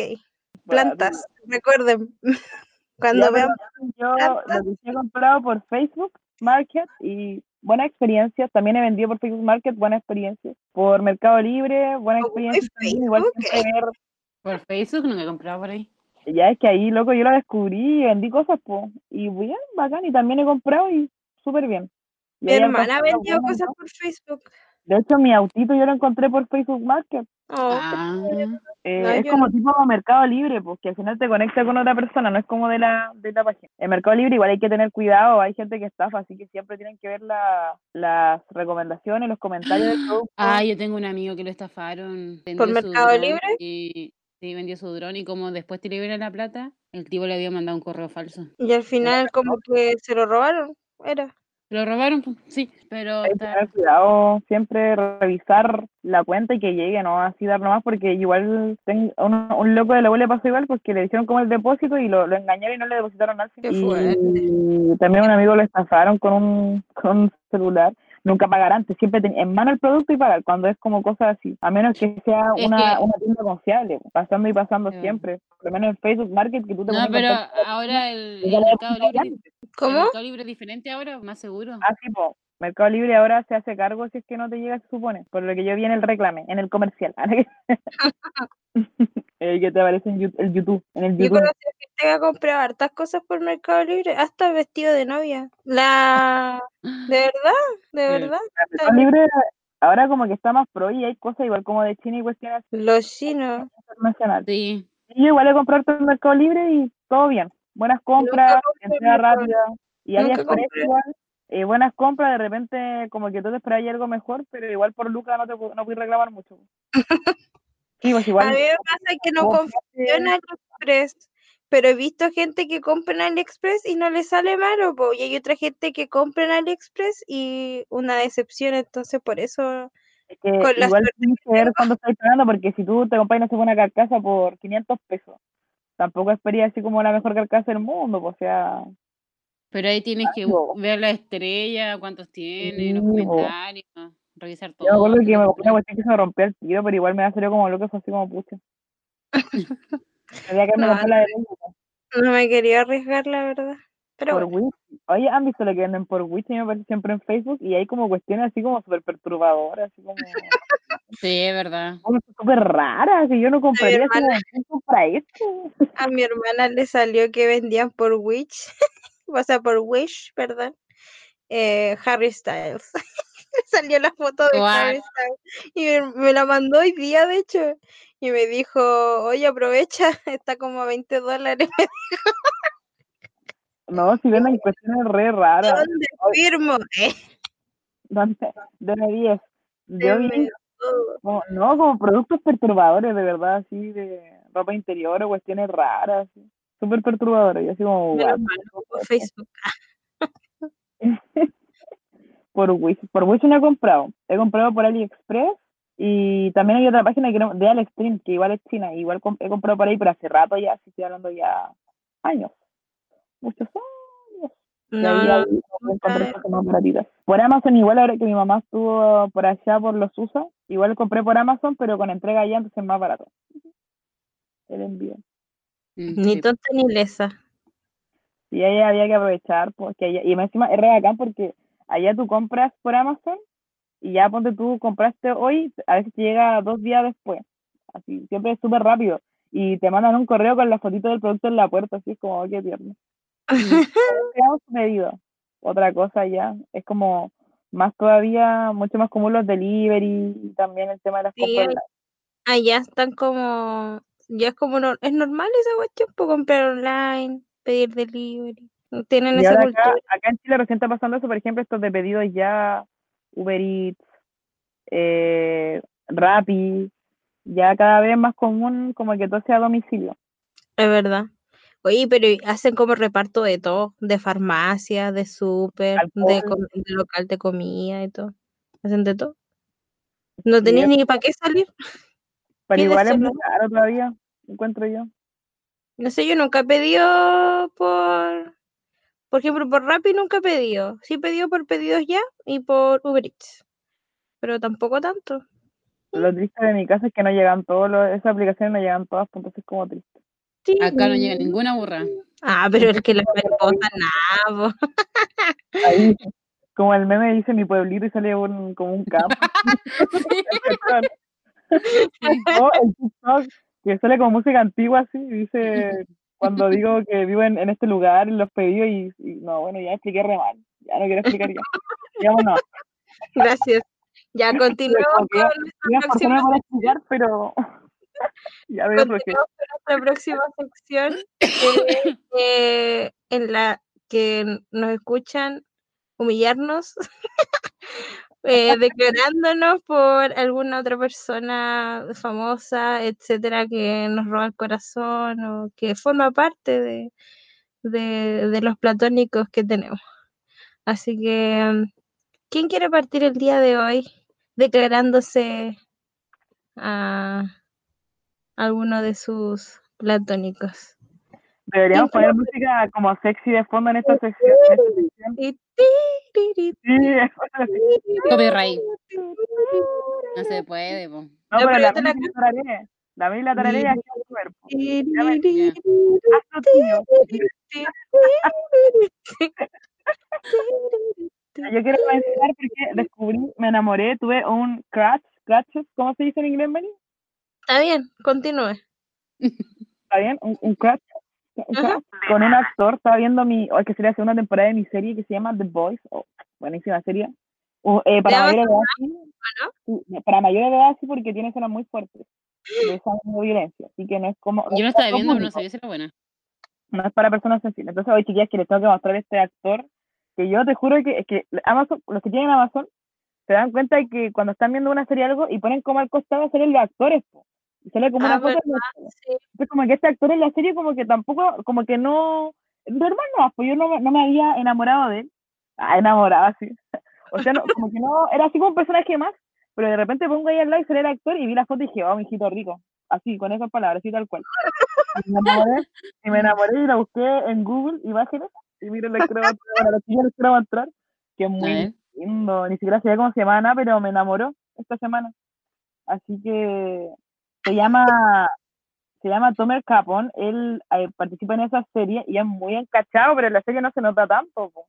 S3: Plantas, recuerden, cuando vean
S1: Yo
S3: plantas.
S1: lo que he comprado por Facebook Market y buenas experiencias. También he vendido por Facebook Market, buenas experiencias. Por Mercado Libre, buena
S3: Oh,
S1: experiencia. también. Igual ver-
S4: Por Facebook no me he comprado por ahí.
S1: ya es que ahí, loco, yo la descubrí y vendí cosas, pues. Y bien, bacán. Y también he comprado y súper bien. Y
S3: Mi hermana vendió
S1: buenas,
S3: cosas por Facebook.
S1: De hecho, mi autito yo lo encontré por Facebook Market.
S3: Oh,
S4: Ah,
S1: Eh,
S3: No,
S1: es
S3: yo
S1: como
S3: no.
S1: tipo Mercado Libre, porque al final te conecta con otra persona, no es como de la, de la página. En Mercado Libre igual hay que tener cuidado, hay gente que estafa, así que siempre tienen que ver la- las recomendaciones, los comentarios del producto.
S4: Ah, yo tengo un amigo que lo estafaron.
S3: ¿Por Mercado Libre?
S4: Y, sí, vendió su dron y como después te liberan la plata, el tipo le había mandado un correo falso.
S3: y al final como que se lo robaron. Era.
S4: Lo robaron, sí, pero
S1: Hay que tener cuidado, siempre revisar la cuenta y que llegue, no así dar nomás, porque igual tengo un, un loco de la abuela pasó igual porque le hicieron como el depósito y lo, lo engañaron y no le depositaron nada. Y
S3: fuerte.
S1: también un amigo lo estafaron con un, con un celular. Nunca pagar antes, siempre ten- en mano el producto y pagar cuando es como cosas así, a menos que sea
S4: Es
S1: una,
S4: que-
S1: una tienda confiable, pasando y pasando siempre, por lo menos en Facebook Market que tú te
S4: No, pero ahora el, Mercado Libre,
S1: hablado.
S4: el
S3: ¿Cómo?
S4: Mercado Libre es diferente ahora, más seguro.
S1: Ah, sí, po. Mercado Libre ahora se hace cargo si es que no te llega, se supone. Por lo que yo vi en el reclame, en el comercial. el que te aparece en YouTube. En el
S3: Yo
S1: YouTube.
S3: conocí a gente que ha comprado hartas cosas por Mercado Libre, hasta vestido de novia. La... ¿De verdad? ¿De
S4: Sí.
S3: verdad?
S1: Mercado Libre ahora como que está más pro y hay cosas igual como de China y cuestiones
S3: Los chinos.
S1: internacionales.
S4: Sí,
S1: Y yo igual he comprado en Mercado Libre y todo bien. Buenas compras, entrega rápida. Y
S3: compré.
S1: igual. Eh, buenas compras, de repente como que tú te esperas algo mejor, pero igual por Lucas no te no puedes reclamar mucho. Sí, pues
S3: A
S1: igual.
S3: mí me pasa que no confío en AliExpress, pero he visto gente que compra en AliExpress y no le sale malo, po, y hay otra gente que compra en AliExpress y una decepción, entonces por eso
S1: Es que
S3: Con
S1: igual tienes que ver cuándo estás pagando, porque si tú te compras, no sé, una carcasa por 500 pesos, tampoco espería así como la mejor carcasa del mundo, o sea,
S4: pero ahí tienes que
S1: Algo.
S4: ver la estrella, cuántos tiene, los
S1: Sí, po.
S4: comentarios, revisar todo.
S1: yo me acuerdo que me compré una cuestión que se me rompió el tiro, pero igual me ha salido como loco, fue así como pucha. Había que me
S3: No,
S1: la de
S3: no me quería arriesgar, la verdad. Pero
S1: por
S3: bueno,
S1: Wish. Oye, ¿han visto lo que venden por Wish? Y me aparece siempre en Facebook, y hay como cuestiones así como súper perturbadoras, así como
S4: Sí, es verdad.
S1: como súper raras, y yo no compraría
S3: hermana.
S1: como, ¿quién compra esto?
S3: a mi hermana le salió que vendían por Wish, o sea, por Wish, perdón, eh, Harry Styles. Le salió la foto de? Harry Styles y me, me la mandó hoy día, de hecho, y me dijo, oye, aprovecha, está como a 20 dólares.
S1: No, si venden cuestiones re raras.
S3: ¿Dónde firmo? Eh,
S1: ¿Dónde? Deme 10. Yo vi,
S3: deme todo.
S1: como- no, como productos perturbadores, de verdad, así, de ropa interior o cuestiones raras, así, súper perturbadores. Y así como,
S3: por. Facebook.
S1: por Wish. Por Wish no he comprado. He comprado por AliExpress y también hay otra página que no, de Alexstream, que igual es china. Igual he comprado por ahí, pero hace rato ya, sí estoy hablando ya años. Muchos años.
S3: No, no,
S1: más baratitas. Por Amazon, igual ahora que mi mamá estuvo por allá por los USA, igual compré por Amazon, pero con entrega allá, entonces es más barato. El envío.
S3: Ni tonta ni lesa.
S1: Y ahí había que aprovechar, porque allá, y más encima es re bacán porque allá tú compras por Amazon y ya ponte tú compraste hoy, a veces te llega dos días después. Así, siempre es súper rápido. Y te mandan un correo con la fotito del producto en la puerta, así es como, oh, qué tierno. Pedido. Otra cosa ya, es como más todavía, mucho más común los delivery y también el tema de las
S3: Sí,
S1: compras.
S3: Allá están como, ya es como, no- es normal esa cuestión, por comprar online, pedir delivery. Tienen
S1: Y
S3: esa cultura.
S1: acá, acá en Chile recién está pasando eso, por ejemplo, estos de pedidos ya, Uber Eats, eh, Rappi, ya cada vez más común como que todo sea a domicilio.
S3: Es verdad. Oye, pero hacen como reparto de todo, de farmacia, de súper, de, local de comida y todo. Hacen de todo. No tenéis ni para qué salir.
S1: Pero igual es muy caro todavía, encuentro yo.
S3: No sé, yo nunca he pedido por, por ejemplo, por Rappi nunca he pedido. Sí he pedido por pedidos ya y por Uber Eats. Pero tampoco tanto.
S1: Lo triste de mi casa es que no llegan todos los, esas aplicaciones no llegan todas, pues entonces es como triste.
S3: Sí.
S4: Acá no llega ninguna burra.
S3: Ah, pero es que las mariposas nada.
S1: Ahí, como el meme dice mi pueblito y sale un, como un campo. o el TikTok que sale como música antigua así, dice cuando digo que vivo en, en este lugar, los pedidos y, y, no, bueno, ya expliqué re mal, ya no quiero explicar ya. No.
S3: Gracias. Ya continuamos con
S1: ya-
S3: nuestra
S1: ya, ¿por qué no me
S3: próxima,
S1: explicar? Pero ya veo
S3: con nuestra próxima sección eh, en la que nos escuchan humillarnos, eh, declarándonos por alguna otra persona famosa, etcétera, que nos roba el corazón o que forma parte de, de, de los platónicos que tenemos. Así que, ¿quién quiere partir el día de hoy declarándose a alguno de sus platónicos?
S1: Deberíamos
S3: ¿Quién
S1: poner música como sexy de fondo en esta sección. en esta sección.
S4: Copyright. No se puede, po.
S1: No, pero
S3: pero
S1: la
S3: te la
S1: la tararé. La la aquí al cuerpo. tuyo. Yo quiero mencionar porque descubrí, me enamoré, tuve un crush, crushes, ¿cómo se dice en inglés, Meli?
S3: Está bien, continúe.
S1: ¿Está bien? Un, un crush. Con un actor, estaba viendo mi, o que sería la segunda temporada de mi serie que se llama The Boys, oh, buenísima serie. O, eh, para
S3: ¿De
S1: mayores de edad, sí. Para mayores de edad sí, porque tiene escenas muy fuertes de esa de violencia, así que no es como...
S4: Yo no
S1: es
S4: estaba viendo, pero no sabía si era buena.
S1: no es para personas sensibles. Entonces, hoy, chiquillas, que les tengo que mostrar este actor, que yo te juro que, es que Amazon, los que tienen Amazon, se dan cuenta de que cuando están viendo una serie algo y ponen como al costado salen los actores, po. Sale como
S3: Ah,
S1: una foto de
S3: ¿verdad?
S1: los-
S3: Sí.
S1: entonces, como que este actor en la serie como que tampoco, como que no, normal no, pues yo no, no me había enamorado de él, ah, enamorado así, o sea, no, como que no, era así como un personaje más, pero de repente pongo ahí al lado y sale el actor y vi la foto y dije, oh, mi hijito rico, así, con esas palabras, así tal cual. Y me enamoré, y me enamoré y la busqué en Google, imágenes, y miren, les quiero quiero mostrar, que es muy lindo, ni siquiera sabía cómo se llama pero me enamoró esta semana. Así que se llama se llama Tomer Capón, él eh, participa en esa serie y es muy encachado, pero en la serie no se nota tanto. po.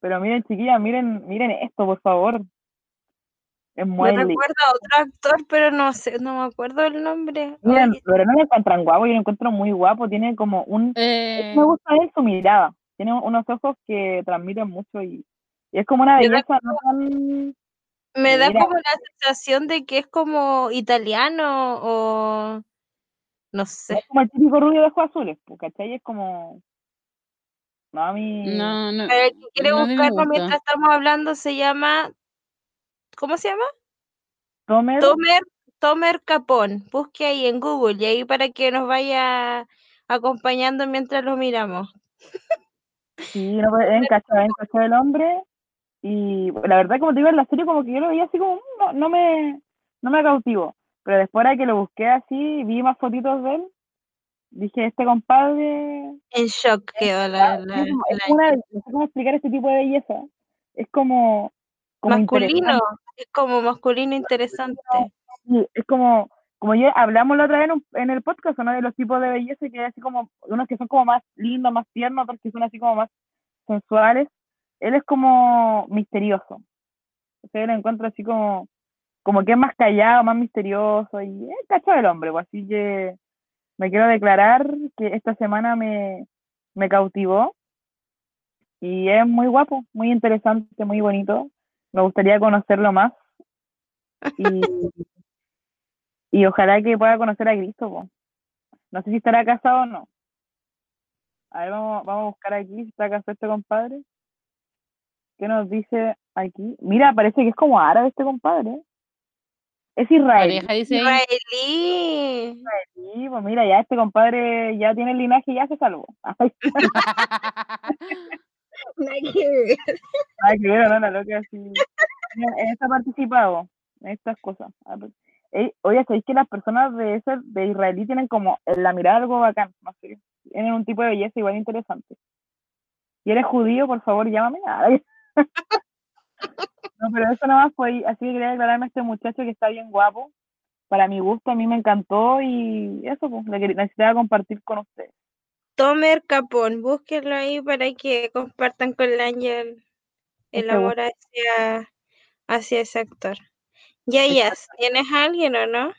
S1: Pero miren, chiquillas, miren, miren esto, por favor. Es
S3: Yo
S1: muy lindo.
S3: recuerdo a otro actor, pero no sé, no me acuerdo el nombre.
S1: Miren,
S3: Ay,
S1: pero no lo encuentran guapo, yo lo encuentro muy guapo, tiene como un...
S4: Eh,
S1: Me gusta él su mirada, tiene unos ojos que transmiten mucho y, y es como una
S3: Yo
S1: belleza no tan...
S3: me da
S1: Mira.
S3: como la sensación de que es como italiano o no sé.
S1: es como el típico rubio de ojos azules, pues, ¿cachai? Es como... No, a mí...
S4: no, no.
S3: Pero el que quiere
S4: no,
S3: buscarlo mientras estamos hablando se llama ¿cómo se llama?
S1: Tomer,
S3: Tomer, Tomer Capón. Busque ahí en Google y ahí para que nos vaya acompañando mientras lo miramos.
S1: Sí, no, pues, es encachado, es encachado el hombre. Y la verdad, como te digo, en la serie como que yo lo veía así como, "Mm, no, no me, no me cautivó. Pero después de que lo busqué así, vi más fotitos de él, dije, este compadre,
S3: En shock quedó la, la-
S1: es, como- es
S3: la-
S1: como una, no sé cómo explicar este tipo de belleza. Es como, como
S3: masculino, es como masculino interesante.
S1: Sí, es como, como ya hablamos la otra vez en, un- en el podcast, ¿no? De los tipos de belleza, que hay así como, unos que son como más lindos, más tiernos, otros que son así como más sensuales. Él es como misterioso. O sea, yo lo encuentro así como, como que es más callado, más misterioso, y es cacho del hombre, pues así que me quiero declarar que esta semana me, me cautivó y es muy guapo, muy interesante, muy bonito. Me gustaría conocerlo más y, y ojalá que pueda conocer a Cristo. po. No sé si estará casado o no. A ver, vamos, vamos a buscar aquí si está casado este compadre. ¿Qué nos dice aquí? Mira, parece que es como árabe este compadre. Es
S4: La
S1: israelí.
S4: dice
S3: Israelí.
S1: Sí, pues mira, ya este compadre ya tiene el linaje y ya se salvó. Ay,
S3: Nada que ver.
S1: ay, que ver, no, la loca así. Mira, En esto ha participado, en estas cosas. Ey, Oye, ¿sabéis que las personas de ese, de israelí tienen como en la mirada algo bacán? No sé, tienen un tipo de belleza igual interesante. Si eres judío, por favor, llámame. Ay. No, pero eso nomás fue, así que quería declararme a este muchacho que está bien guapo. Para mi gusto, a mí me encantó y eso, pues, le quería- necesitaba compartir con ustedes.
S3: Tomer Capón, búsquenlo ahí para que compartan con el Ángel el amor hacia, hacia ese actor. Ya, ya, ¿tienes a alguien o no?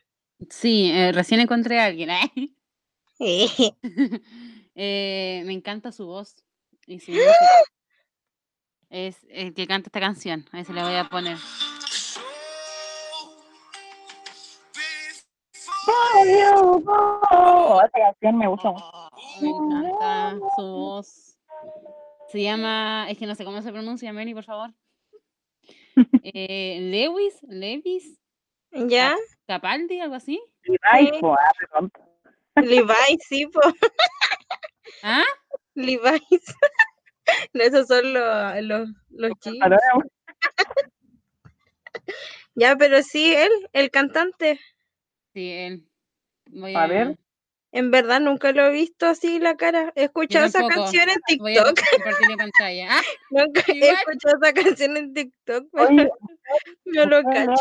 S4: Sí, eh, recién encontré a alguien. ¿eh?
S3: Eh,
S4: Eh, me encanta su voz y su música. Es el que canta esta canción. A ver si la voy a poner.
S1: Esa canción me gusta mucho.
S4: Me encanta su voz. Se llama, es que no sé cómo se pronuncia, Mary, por favor. Eh, Lewis, Levis,
S3: ¿Ya?
S4: Capaldi, algo así.
S3: Sí.
S1: po, ah, perdón.
S3: Levi's, sí, po.
S4: ¿Ah?
S3: Levi's. Esos son los, los, los.
S1: Pantalones,
S3: Ya, pero sí, él, el cantante.
S4: Sí, él. Voy
S1: A ver.
S3: En verdad nunca lo he visto así la cara. He escuchado esa canción en
S4: Voy a
S3: TikTok.
S4: pantalla. Ah,
S3: Nunca he
S4: Igual.
S3: escuchado esa canción en TikTok, pero
S1: Oye,
S3: no lo cacho.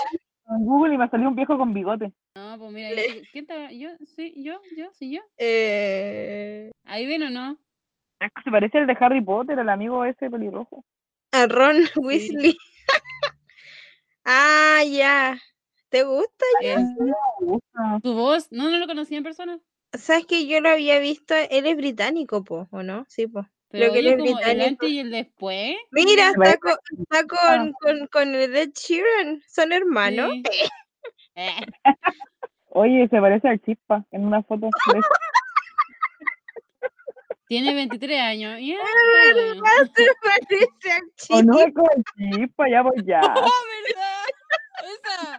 S1: en Google y me salió un viejo con bigote.
S4: no, pues mira, ¿quién está? Yo, sí, yo, yo, sí, yo.
S3: Eh,
S4: ¿Ahí ven o no?
S1: Se parece al de Harry Potter, el amigo ese pelirrojo.
S3: a Ron Weasley. ah, ya. ¿Te gusta?
S4: Él.
S1: No me gusta.
S4: ¿Tu voz? No, no lo conocía en persona.
S3: ¿Sabes que yo lo había visto? Él es británico, po, ¿o no? Sí, po.
S4: Pero
S3: que él es
S4: como el
S3: británico.
S4: antes y el después.
S3: Mira, está, con, está con, con, con el Ed Sheeran. Son hermanos.
S4: Sí. Eh,
S1: Oye, se parece al Chispa en una foto. de-
S4: tiene 23 años. Ya,
S3: Ah,
S4: está bueno.
S3: Se parece al
S1: O
S3: chico.
S1: no es como el Chispa, ya pues ya.
S4: ¡Oh, verdad! Esa.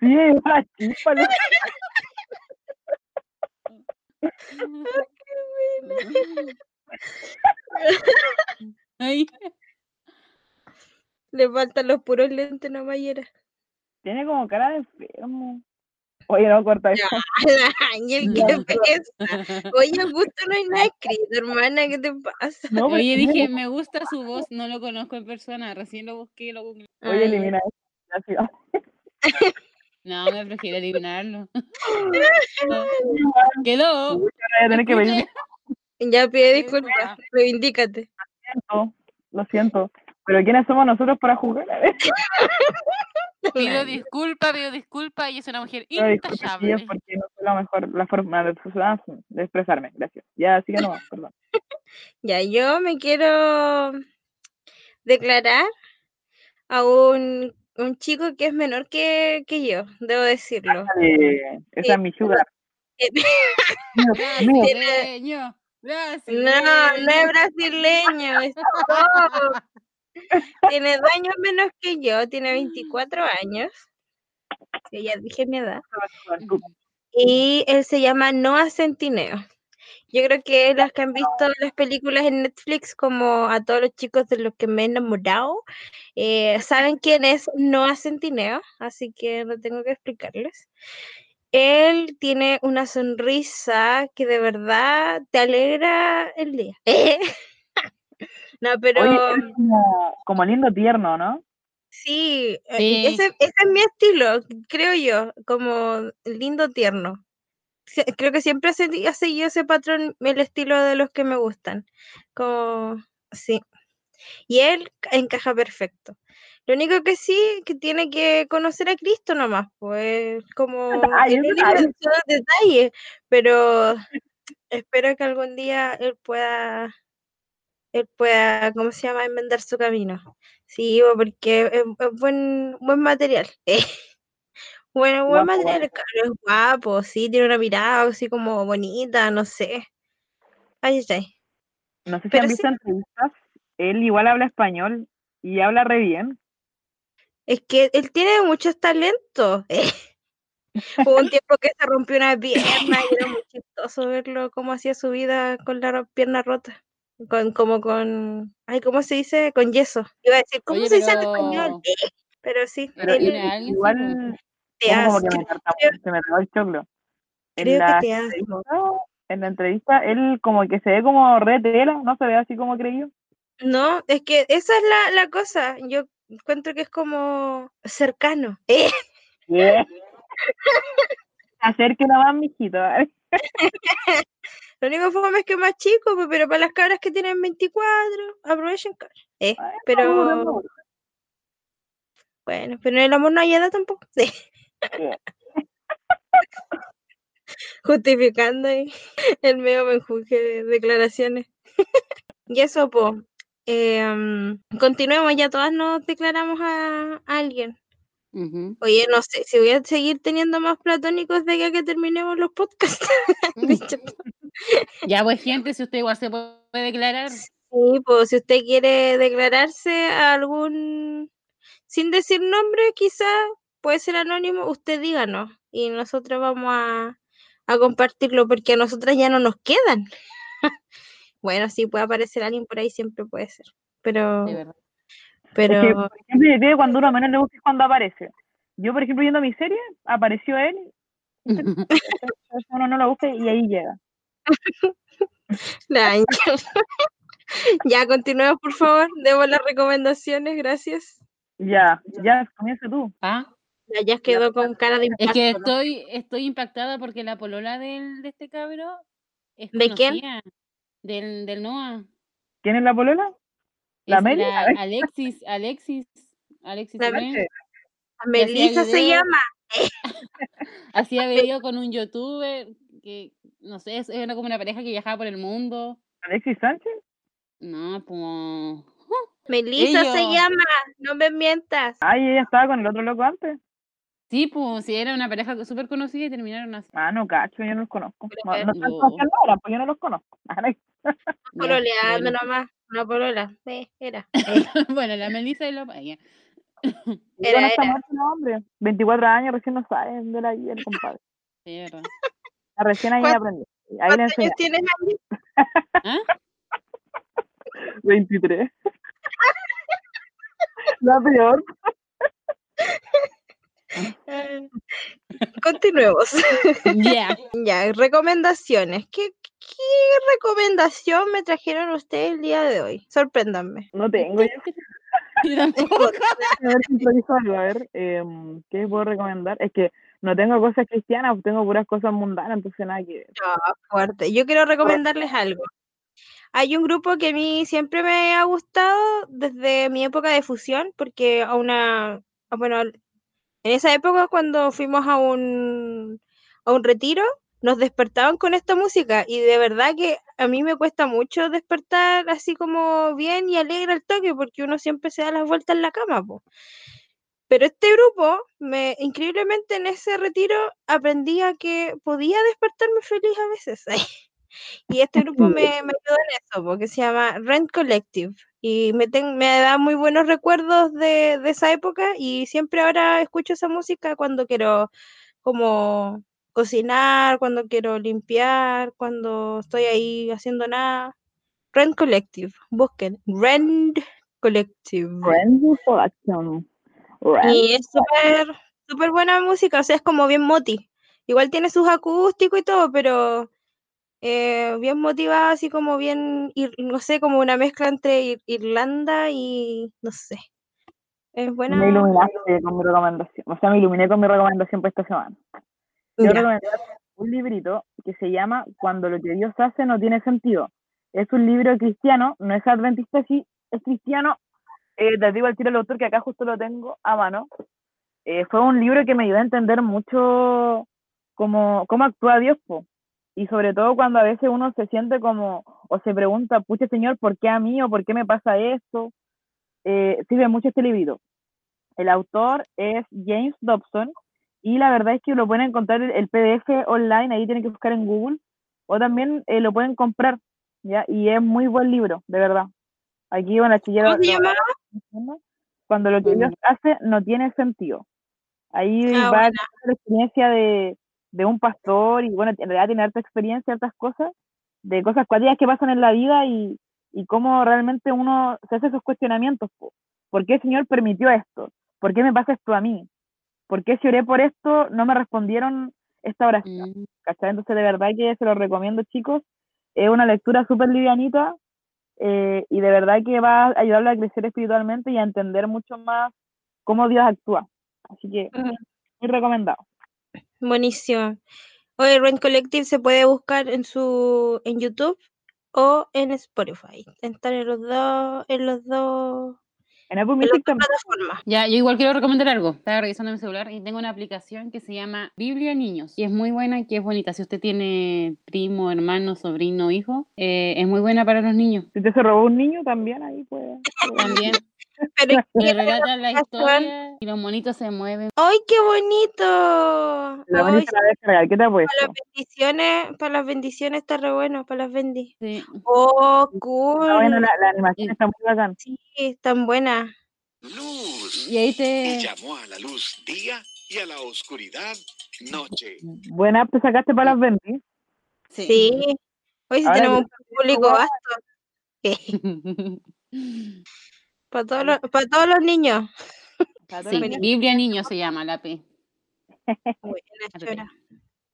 S1: Sí, es la Chispa. lo-
S4: Ay,
S3: Le faltan los puros lentes nomás y era.
S1: Tiene como cara de enfermo. Oye, no corta eso.
S3: Ángel, qué pesa. Oye, Augusto, no hay nada escrito, hermana, ¿qué te pasa?
S1: No, pero
S4: Oye, dije, me gusta su voz, no lo conozco en persona, recién lo busqué y lo
S1: Oye,
S3: Ay,
S1: elimina eso. Gracias.
S4: No, me prefiero eliminarlo. Quedó.
S1: Voy a tener que pedir.
S3: Ya pide disculpas,
S4: pena.
S3: reivindícate.
S1: disculpas. Lo siento. Pero ¿quiénes somos nosotros para jugar?
S4: Pido disculpa, pido disculpa y es una mujer
S1: disculpe,
S4: intachable.
S1: chiquillos, porque no fue la mejor la forma de, de expresarme. Gracias. Ya, sigue no, perdón.
S3: Ya, yo me quiero declarar a un, un chico que es menor que, que yo, debo decirlo.
S1: Eh, esa es mi sugar.
S3: Eh,
S1: Mío, mío.
S4: Brasileño,
S3: No,
S4: brasileño.
S3: no es brasileño, es todo. Tiene dos años menos que yo, tiene 24 años. Sí, ya dije mi edad. Y él se llama Noah Centineo. Yo creo que las que han visto las películas en Netflix, como a todos los chicos de los que me he enamorado, eh, saben quién es Noah Centineo, así que no tengo que explicarles. Él tiene una sonrisa que de verdad te alegra el día. No, pero
S1: Oye, como, como lindo tierno, ¿no?
S3: sí, eh,
S4: Sí.
S3: Ese, ese es mi estilo, creo yo, como lindo tierno. Creo que siempre he seguido ese patrón, el estilo de los que me gustan. Como, sí. Y él ca- encaja perfecto. Lo único que sí, que tiene que conocer a Cristo nomás, pues, como
S1: Ay,
S3: los detalles, pero espero que algún día él pueda, él pueda, ¿cómo se llama?, enmendar su camino. Sí, porque es, es buen, buen material. Bueno, buen
S1: Guapo,
S3: material, cabro es guapo, sí, tiene una mirada así como bonita, no sé. Ay, ay.
S1: No sé si
S3: Pero
S1: han
S3: sí.
S1: visto entrevistas. Él igual habla español y habla re bien.
S3: Es que él tiene muchos talentos. Hubo un tiempo que se rompió una pierna y era muy chistoso verlo cómo hacía su vida con la pierna rota. Con, como con, ay, ¿cómo se dice? Con yeso. Iba a decir, ¿cómo
S4: Oye,
S3: se dice en español?
S4: pero-
S3: Pero sí,
S4: Pero sí,
S1: igual
S3: te
S1: como, que me
S3: creo,
S1: se me pegó el choclo. En
S3: creo
S1: la
S3: que te hace.
S1: entrevista, en la entrevista, él como que se ve como re tela, no se ve así como creí yo.
S3: No, es que esa es la, la cosa. Yo encuentro que es como cercano. Eh,
S1: Yeah. Acérquela más, mijito.
S3: Lo único fome es que es más chico, pues, pero para las cabras que tienen 24, aprovechen, cabras. Eh,
S1: Ay,
S3: pero
S1: no, no.
S3: bueno, pero en el amor no hay edad tampoco. Sí. Justificando ahí el medio menjunje de declaraciones. y eso, pues. continuemos, ya todas nos declaramos a, a alguien. Oye, no sé si voy a seguir teniendo más platónicos de a que terminemos los podcasts.
S4: Ya, pues, gente, si usted igual se puede declarar.
S3: Sí, pues si usted quiere declararse a algún, sin decir nombre, quizá puede ser anónimo, usted díganos y nosotros vamos a, a compartirlo porque a nosotras ya no nos quedan. bueno, sí, puede aparecer alguien por ahí, siempre puede ser, pero,
S4: De verdad.
S3: pero,
S1: Es que, por ejemplo, cuando uno menos le gusta es cuando aparece. Yo, por ejemplo, viendo mi serie, apareció él, uno no lo busca y ahí llega.
S3: La ya, continuemos, por favor, demos las recomendaciones, gracias.
S1: Ya, ya, comienza tú.
S4: Ah,
S3: Ya, ya quedó con cara de
S4: es
S3: impacto.
S4: que
S3: ¿no?
S4: estoy, estoy impactada porque la polola del, de este cabro es
S3: ¿De quién?
S4: Del, del Noah.
S1: ¿Quién es la polola? ¿La
S4: Es
S1: Meli?
S4: Alexis, Alexis, Alexis
S3: La. Melissa se llama.
S4: Hacía video con un youtuber que, no sé, es- era como una pareja que viajaba por el mundo.
S1: ¿Alexis Sánchez?
S4: No, pues...
S3: Melissa se llama, no me mientas.
S1: Ay, ella estaba con el otro loco antes.
S4: Sí, pues sí, era una pareja súper conocida y terminaron así.
S1: Ah, no, cacho, yo no los conozco. No, no están
S4: no.
S1: conociendo ahora, pues yo no los conozco.
S3: Pololeando
S4: bueno.
S3: nomás, una polola. Sí, era.
S4: bueno, la Melissa y la.
S1: Y
S3: Era, era.
S1: muerte, no, hombre. 24 años, recién no saben de la vida el compadre.
S4: Sí.
S1: Está Recién ahí
S3: ¿Cuántos-
S1: aprendí. Ahí
S3: ¿Cuántos años tienes, Andy?
S4: ¿Ah?
S1: 23. La peor.
S3: Eh, Continuemos.
S4: Ya.
S3: ya, recomendaciones. ¿Qué, ¿Qué recomendación me trajeron ustedes el día de hoy? Sorpréndanme.
S1: No tengo yo. A ver algo. A ver, em, ¿qué puedo recomendar? Es que no tengo cosas cristianas, tengo puras cosas mundanas, entonces nada que ver.
S3: Ah, fuerte. Yo quiero recomendarles algo. Hay un grupo que a mí siempre me ha gustado desde mi época de fusión, porque a una, a- bueno, en esa época cuando fuimos a un, a un retiro, nos despertaban con esta música y de verdad que a mí me cuesta mucho despertar así como bien y alegre al toque, porque uno siempre se da las vueltas en la cama, po. Pero este grupo, me, increíblemente en ese retiro aprendí a que podía despertarme feliz a veces. Y este grupo me, me ayudó en eso, porque se llama Rent Collective. Y me, ten- me da muy buenos recuerdos de, de esa época y siempre ahora escucho esa música cuando quiero como cocinar, cuando quiero limpiar, cuando estoy ahí haciendo nada. Rent Collective, busquen. Rent Collective.
S1: Friends Production.
S3: Y es súper súper buena música, o sea, es como bien moti. Igual tiene sus acústicos y todo, pero eh, bien motivada, así como bien, ir- no sé, como una mezcla entre Ir- Irlanda y, no sé. Es buena.
S1: Me iluminaste con mi recomendación. O sea, me iluminé con mi recomendación para esta semana. Quiero
S3: Ya.
S1: recomendar un librito que se llama Cuando lo que Dios hace no tiene sentido. Es un libro cristiano, no es adventista, sí, es cristiano. Eh, te digo al tiro el autor que acá justo lo tengo a mano. Eh, fue un libro que me ayudó a entender mucho cómo, cómo actúa Dios, po. y sobre todo cuando a veces uno se siente como, o se pregunta, pucha Señor, ¿por qué a mí o por qué me pasa esto? Eh, sirve mucho este librito. El autor es James Dobson y la verdad es que lo pueden encontrar el, PDF online, ahí tienen que buscar en Google, o también eh, lo pueden comprar, ¿ya? Y es muy buen libro, de verdad. Aquí van a chillar.
S3: ¿Cómo se llama?
S1: Cuando lo que Dios hace no tiene sentido. Ahí
S3: Ah,
S1: va
S3: buena.
S1: la experiencia de, de un pastor y bueno, en realidad tiene harta experiencia, hartas cosas, de cosas cuáticas que pasan en la vida y, y cómo realmente uno se hace esos cuestionamientos. po. ¿Por qué el Señor permitió esto? ¿Por qué me pasa esto a mí? ¿Por qué si oré por esto no me respondieron esta oración?
S4: Mm.
S1: Entonces, de verdad que se lo recomiendo, chicos. Es una lectura súper livianita eh, y de verdad que va a ayudarle a crecer espiritualmente y a entender mucho más cómo Dios actúa. Así que, muy recomendado.
S3: Buenísimo. Oye, Rent Collective se puede buscar en su en YouTube o en Spotify. Están en los dos, en los dos,
S1: En Apple
S3: en las
S1: Music
S3: dos
S1: también.
S3: plataformas.
S4: Ya, yo igual quiero recomendar algo. Estaba revisando mi celular y tengo una aplicación que se llama Biblia Niños. Y es muy buena y que es bonita. Si usted tiene primo, hermano, sobrino, hijo, eh, es muy buena para los niños.
S1: Si te se robó un niño, también ahí puede.
S4: También
S3: Pero es
S4: le
S3: que-
S4: relatan la historia y los monitos se mueven.
S3: ¡Ay, qué bonito!
S1: La
S3: Ay,
S1: bonita la descargar. ¿Qué te ha
S3: para
S1: puesto?
S3: las bendiciones, para las bendiciones está re bueno, para las bendi.
S4: Sí.
S3: Oh, cool.
S1: Está bueno, la, la animación
S4: Y-
S1: está muy bacán.
S3: Sí, están buenas.
S5: Luz.
S4: Y ahí
S5: Y
S4: te...
S5: llamó a la luz día y a la oscuridad noche.
S1: Buena te sacaste para las 20.
S3: Sí. Hoy sí
S1: Ahora
S3: tenemos un público vasto. Para todos los, para todos los niños.
S1: Para todos
S4: Sí,
S1: los.
S4: Biblia Niños se llama la P.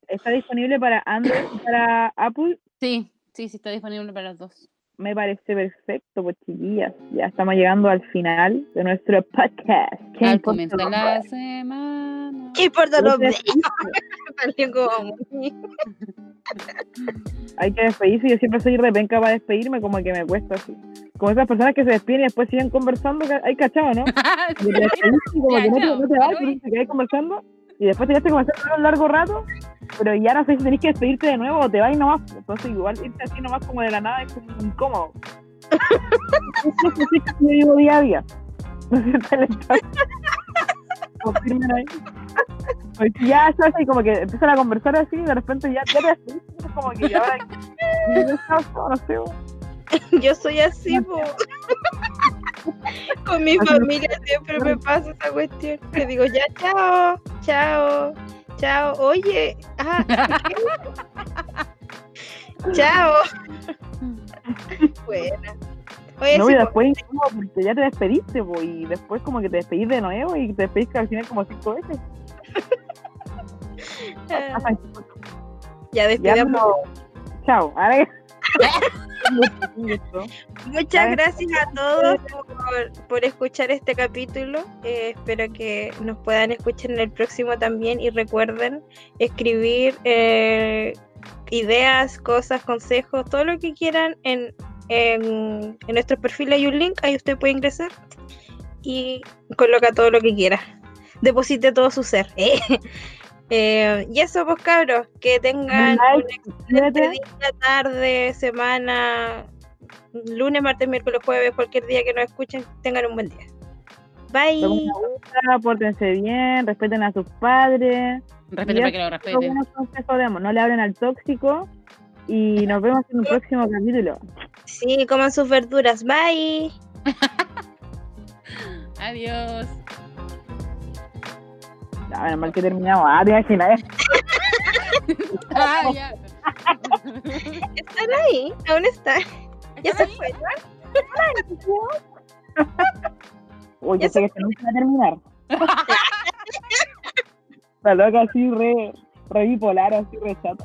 S1: Está disponible para Android y para Apple.
S4: Sí, sí, sí, está disponible para los dos.
S1: Me parece perfecto, pues chiquillas. Ya estamos llegando al final de nuestro podcast. ¿Qué
S4: Al
S1: importa
S4: comenzar la semana.
S3: ¿Qué importa los
S1: Hay que despedirse. Yo siempre soy repenca para despedirme, como que me cuesta así. Como esas personas que se despiden y después siguen conversando. que Hay cachado, ¿no? Y como que no te, no te vas, pero te quedas conversando. Y después te quedaste conversando un largo rato. Pero ya no sé si tenés que despedirte de nuevo o te vas nomás. Entonces, igual irte así nomás como de la nada es como incómodo. Eso es así que yo vivo día a día. No sé. Confirmen ahí. Ya hace y como que empiezan a conversar así y de repente ya, ya te. Es como que ya ahora. yo, chao, no sé. bo.
S3: Yo soy así. Con mi familia siempre me pasa esa cuestión. Le digo, ya, chao, chao, chao. Oye, ah, chao. Buena. Oye,
S1: No,
S3: sí,
S1: y
S3: po,
S1: después porque ya te despediste, bo, y después como que te despedís de nuevo y te despedís al final como cinco veces.
S3: ya
S1: pero... Chao. Ahora.
S3: Muchas gracias a todos por, por escuchar este capítulo. Eh, espero que nos puedan escuchar en el próximo también y recuerden escribir eh, ideas, cosas, consejos, todo lo que quieran en, en, en nuestro perfil hay un link, ahí usted puede ingresar y coloca todo lo que quiera. Deposite todo su ser. ¿eh? Eh, y eso, pues cabros, que tengan
S1: like,
S3: un excelente día, tarde, semana, lunes, martes, miércoles, jueves, cualquier día que nos escuchen, tengan un buen día. Bye.
S1: Agüita, pórtense bien, respeten a sus padres.
S4: Respete
S1: Y
S4: para que lo respeten.
S1: consejos no le hablen al tóxico. Y nos vemos en un próximo capítulo.
S3: Sí, coman sus verduras. Bye.
S4: Adiós.
S1: Ya, menos mal que terminamos. Ah, te imaginas. ¿eh?
S4: Ah, ya.
S3: ¿Están ahí? ¿Aún están? ¿Ya se fue?
S1: Uy,
S3: Ya
S1: yo sé que va a terminar. La loca así re, re bipolar, así re chata.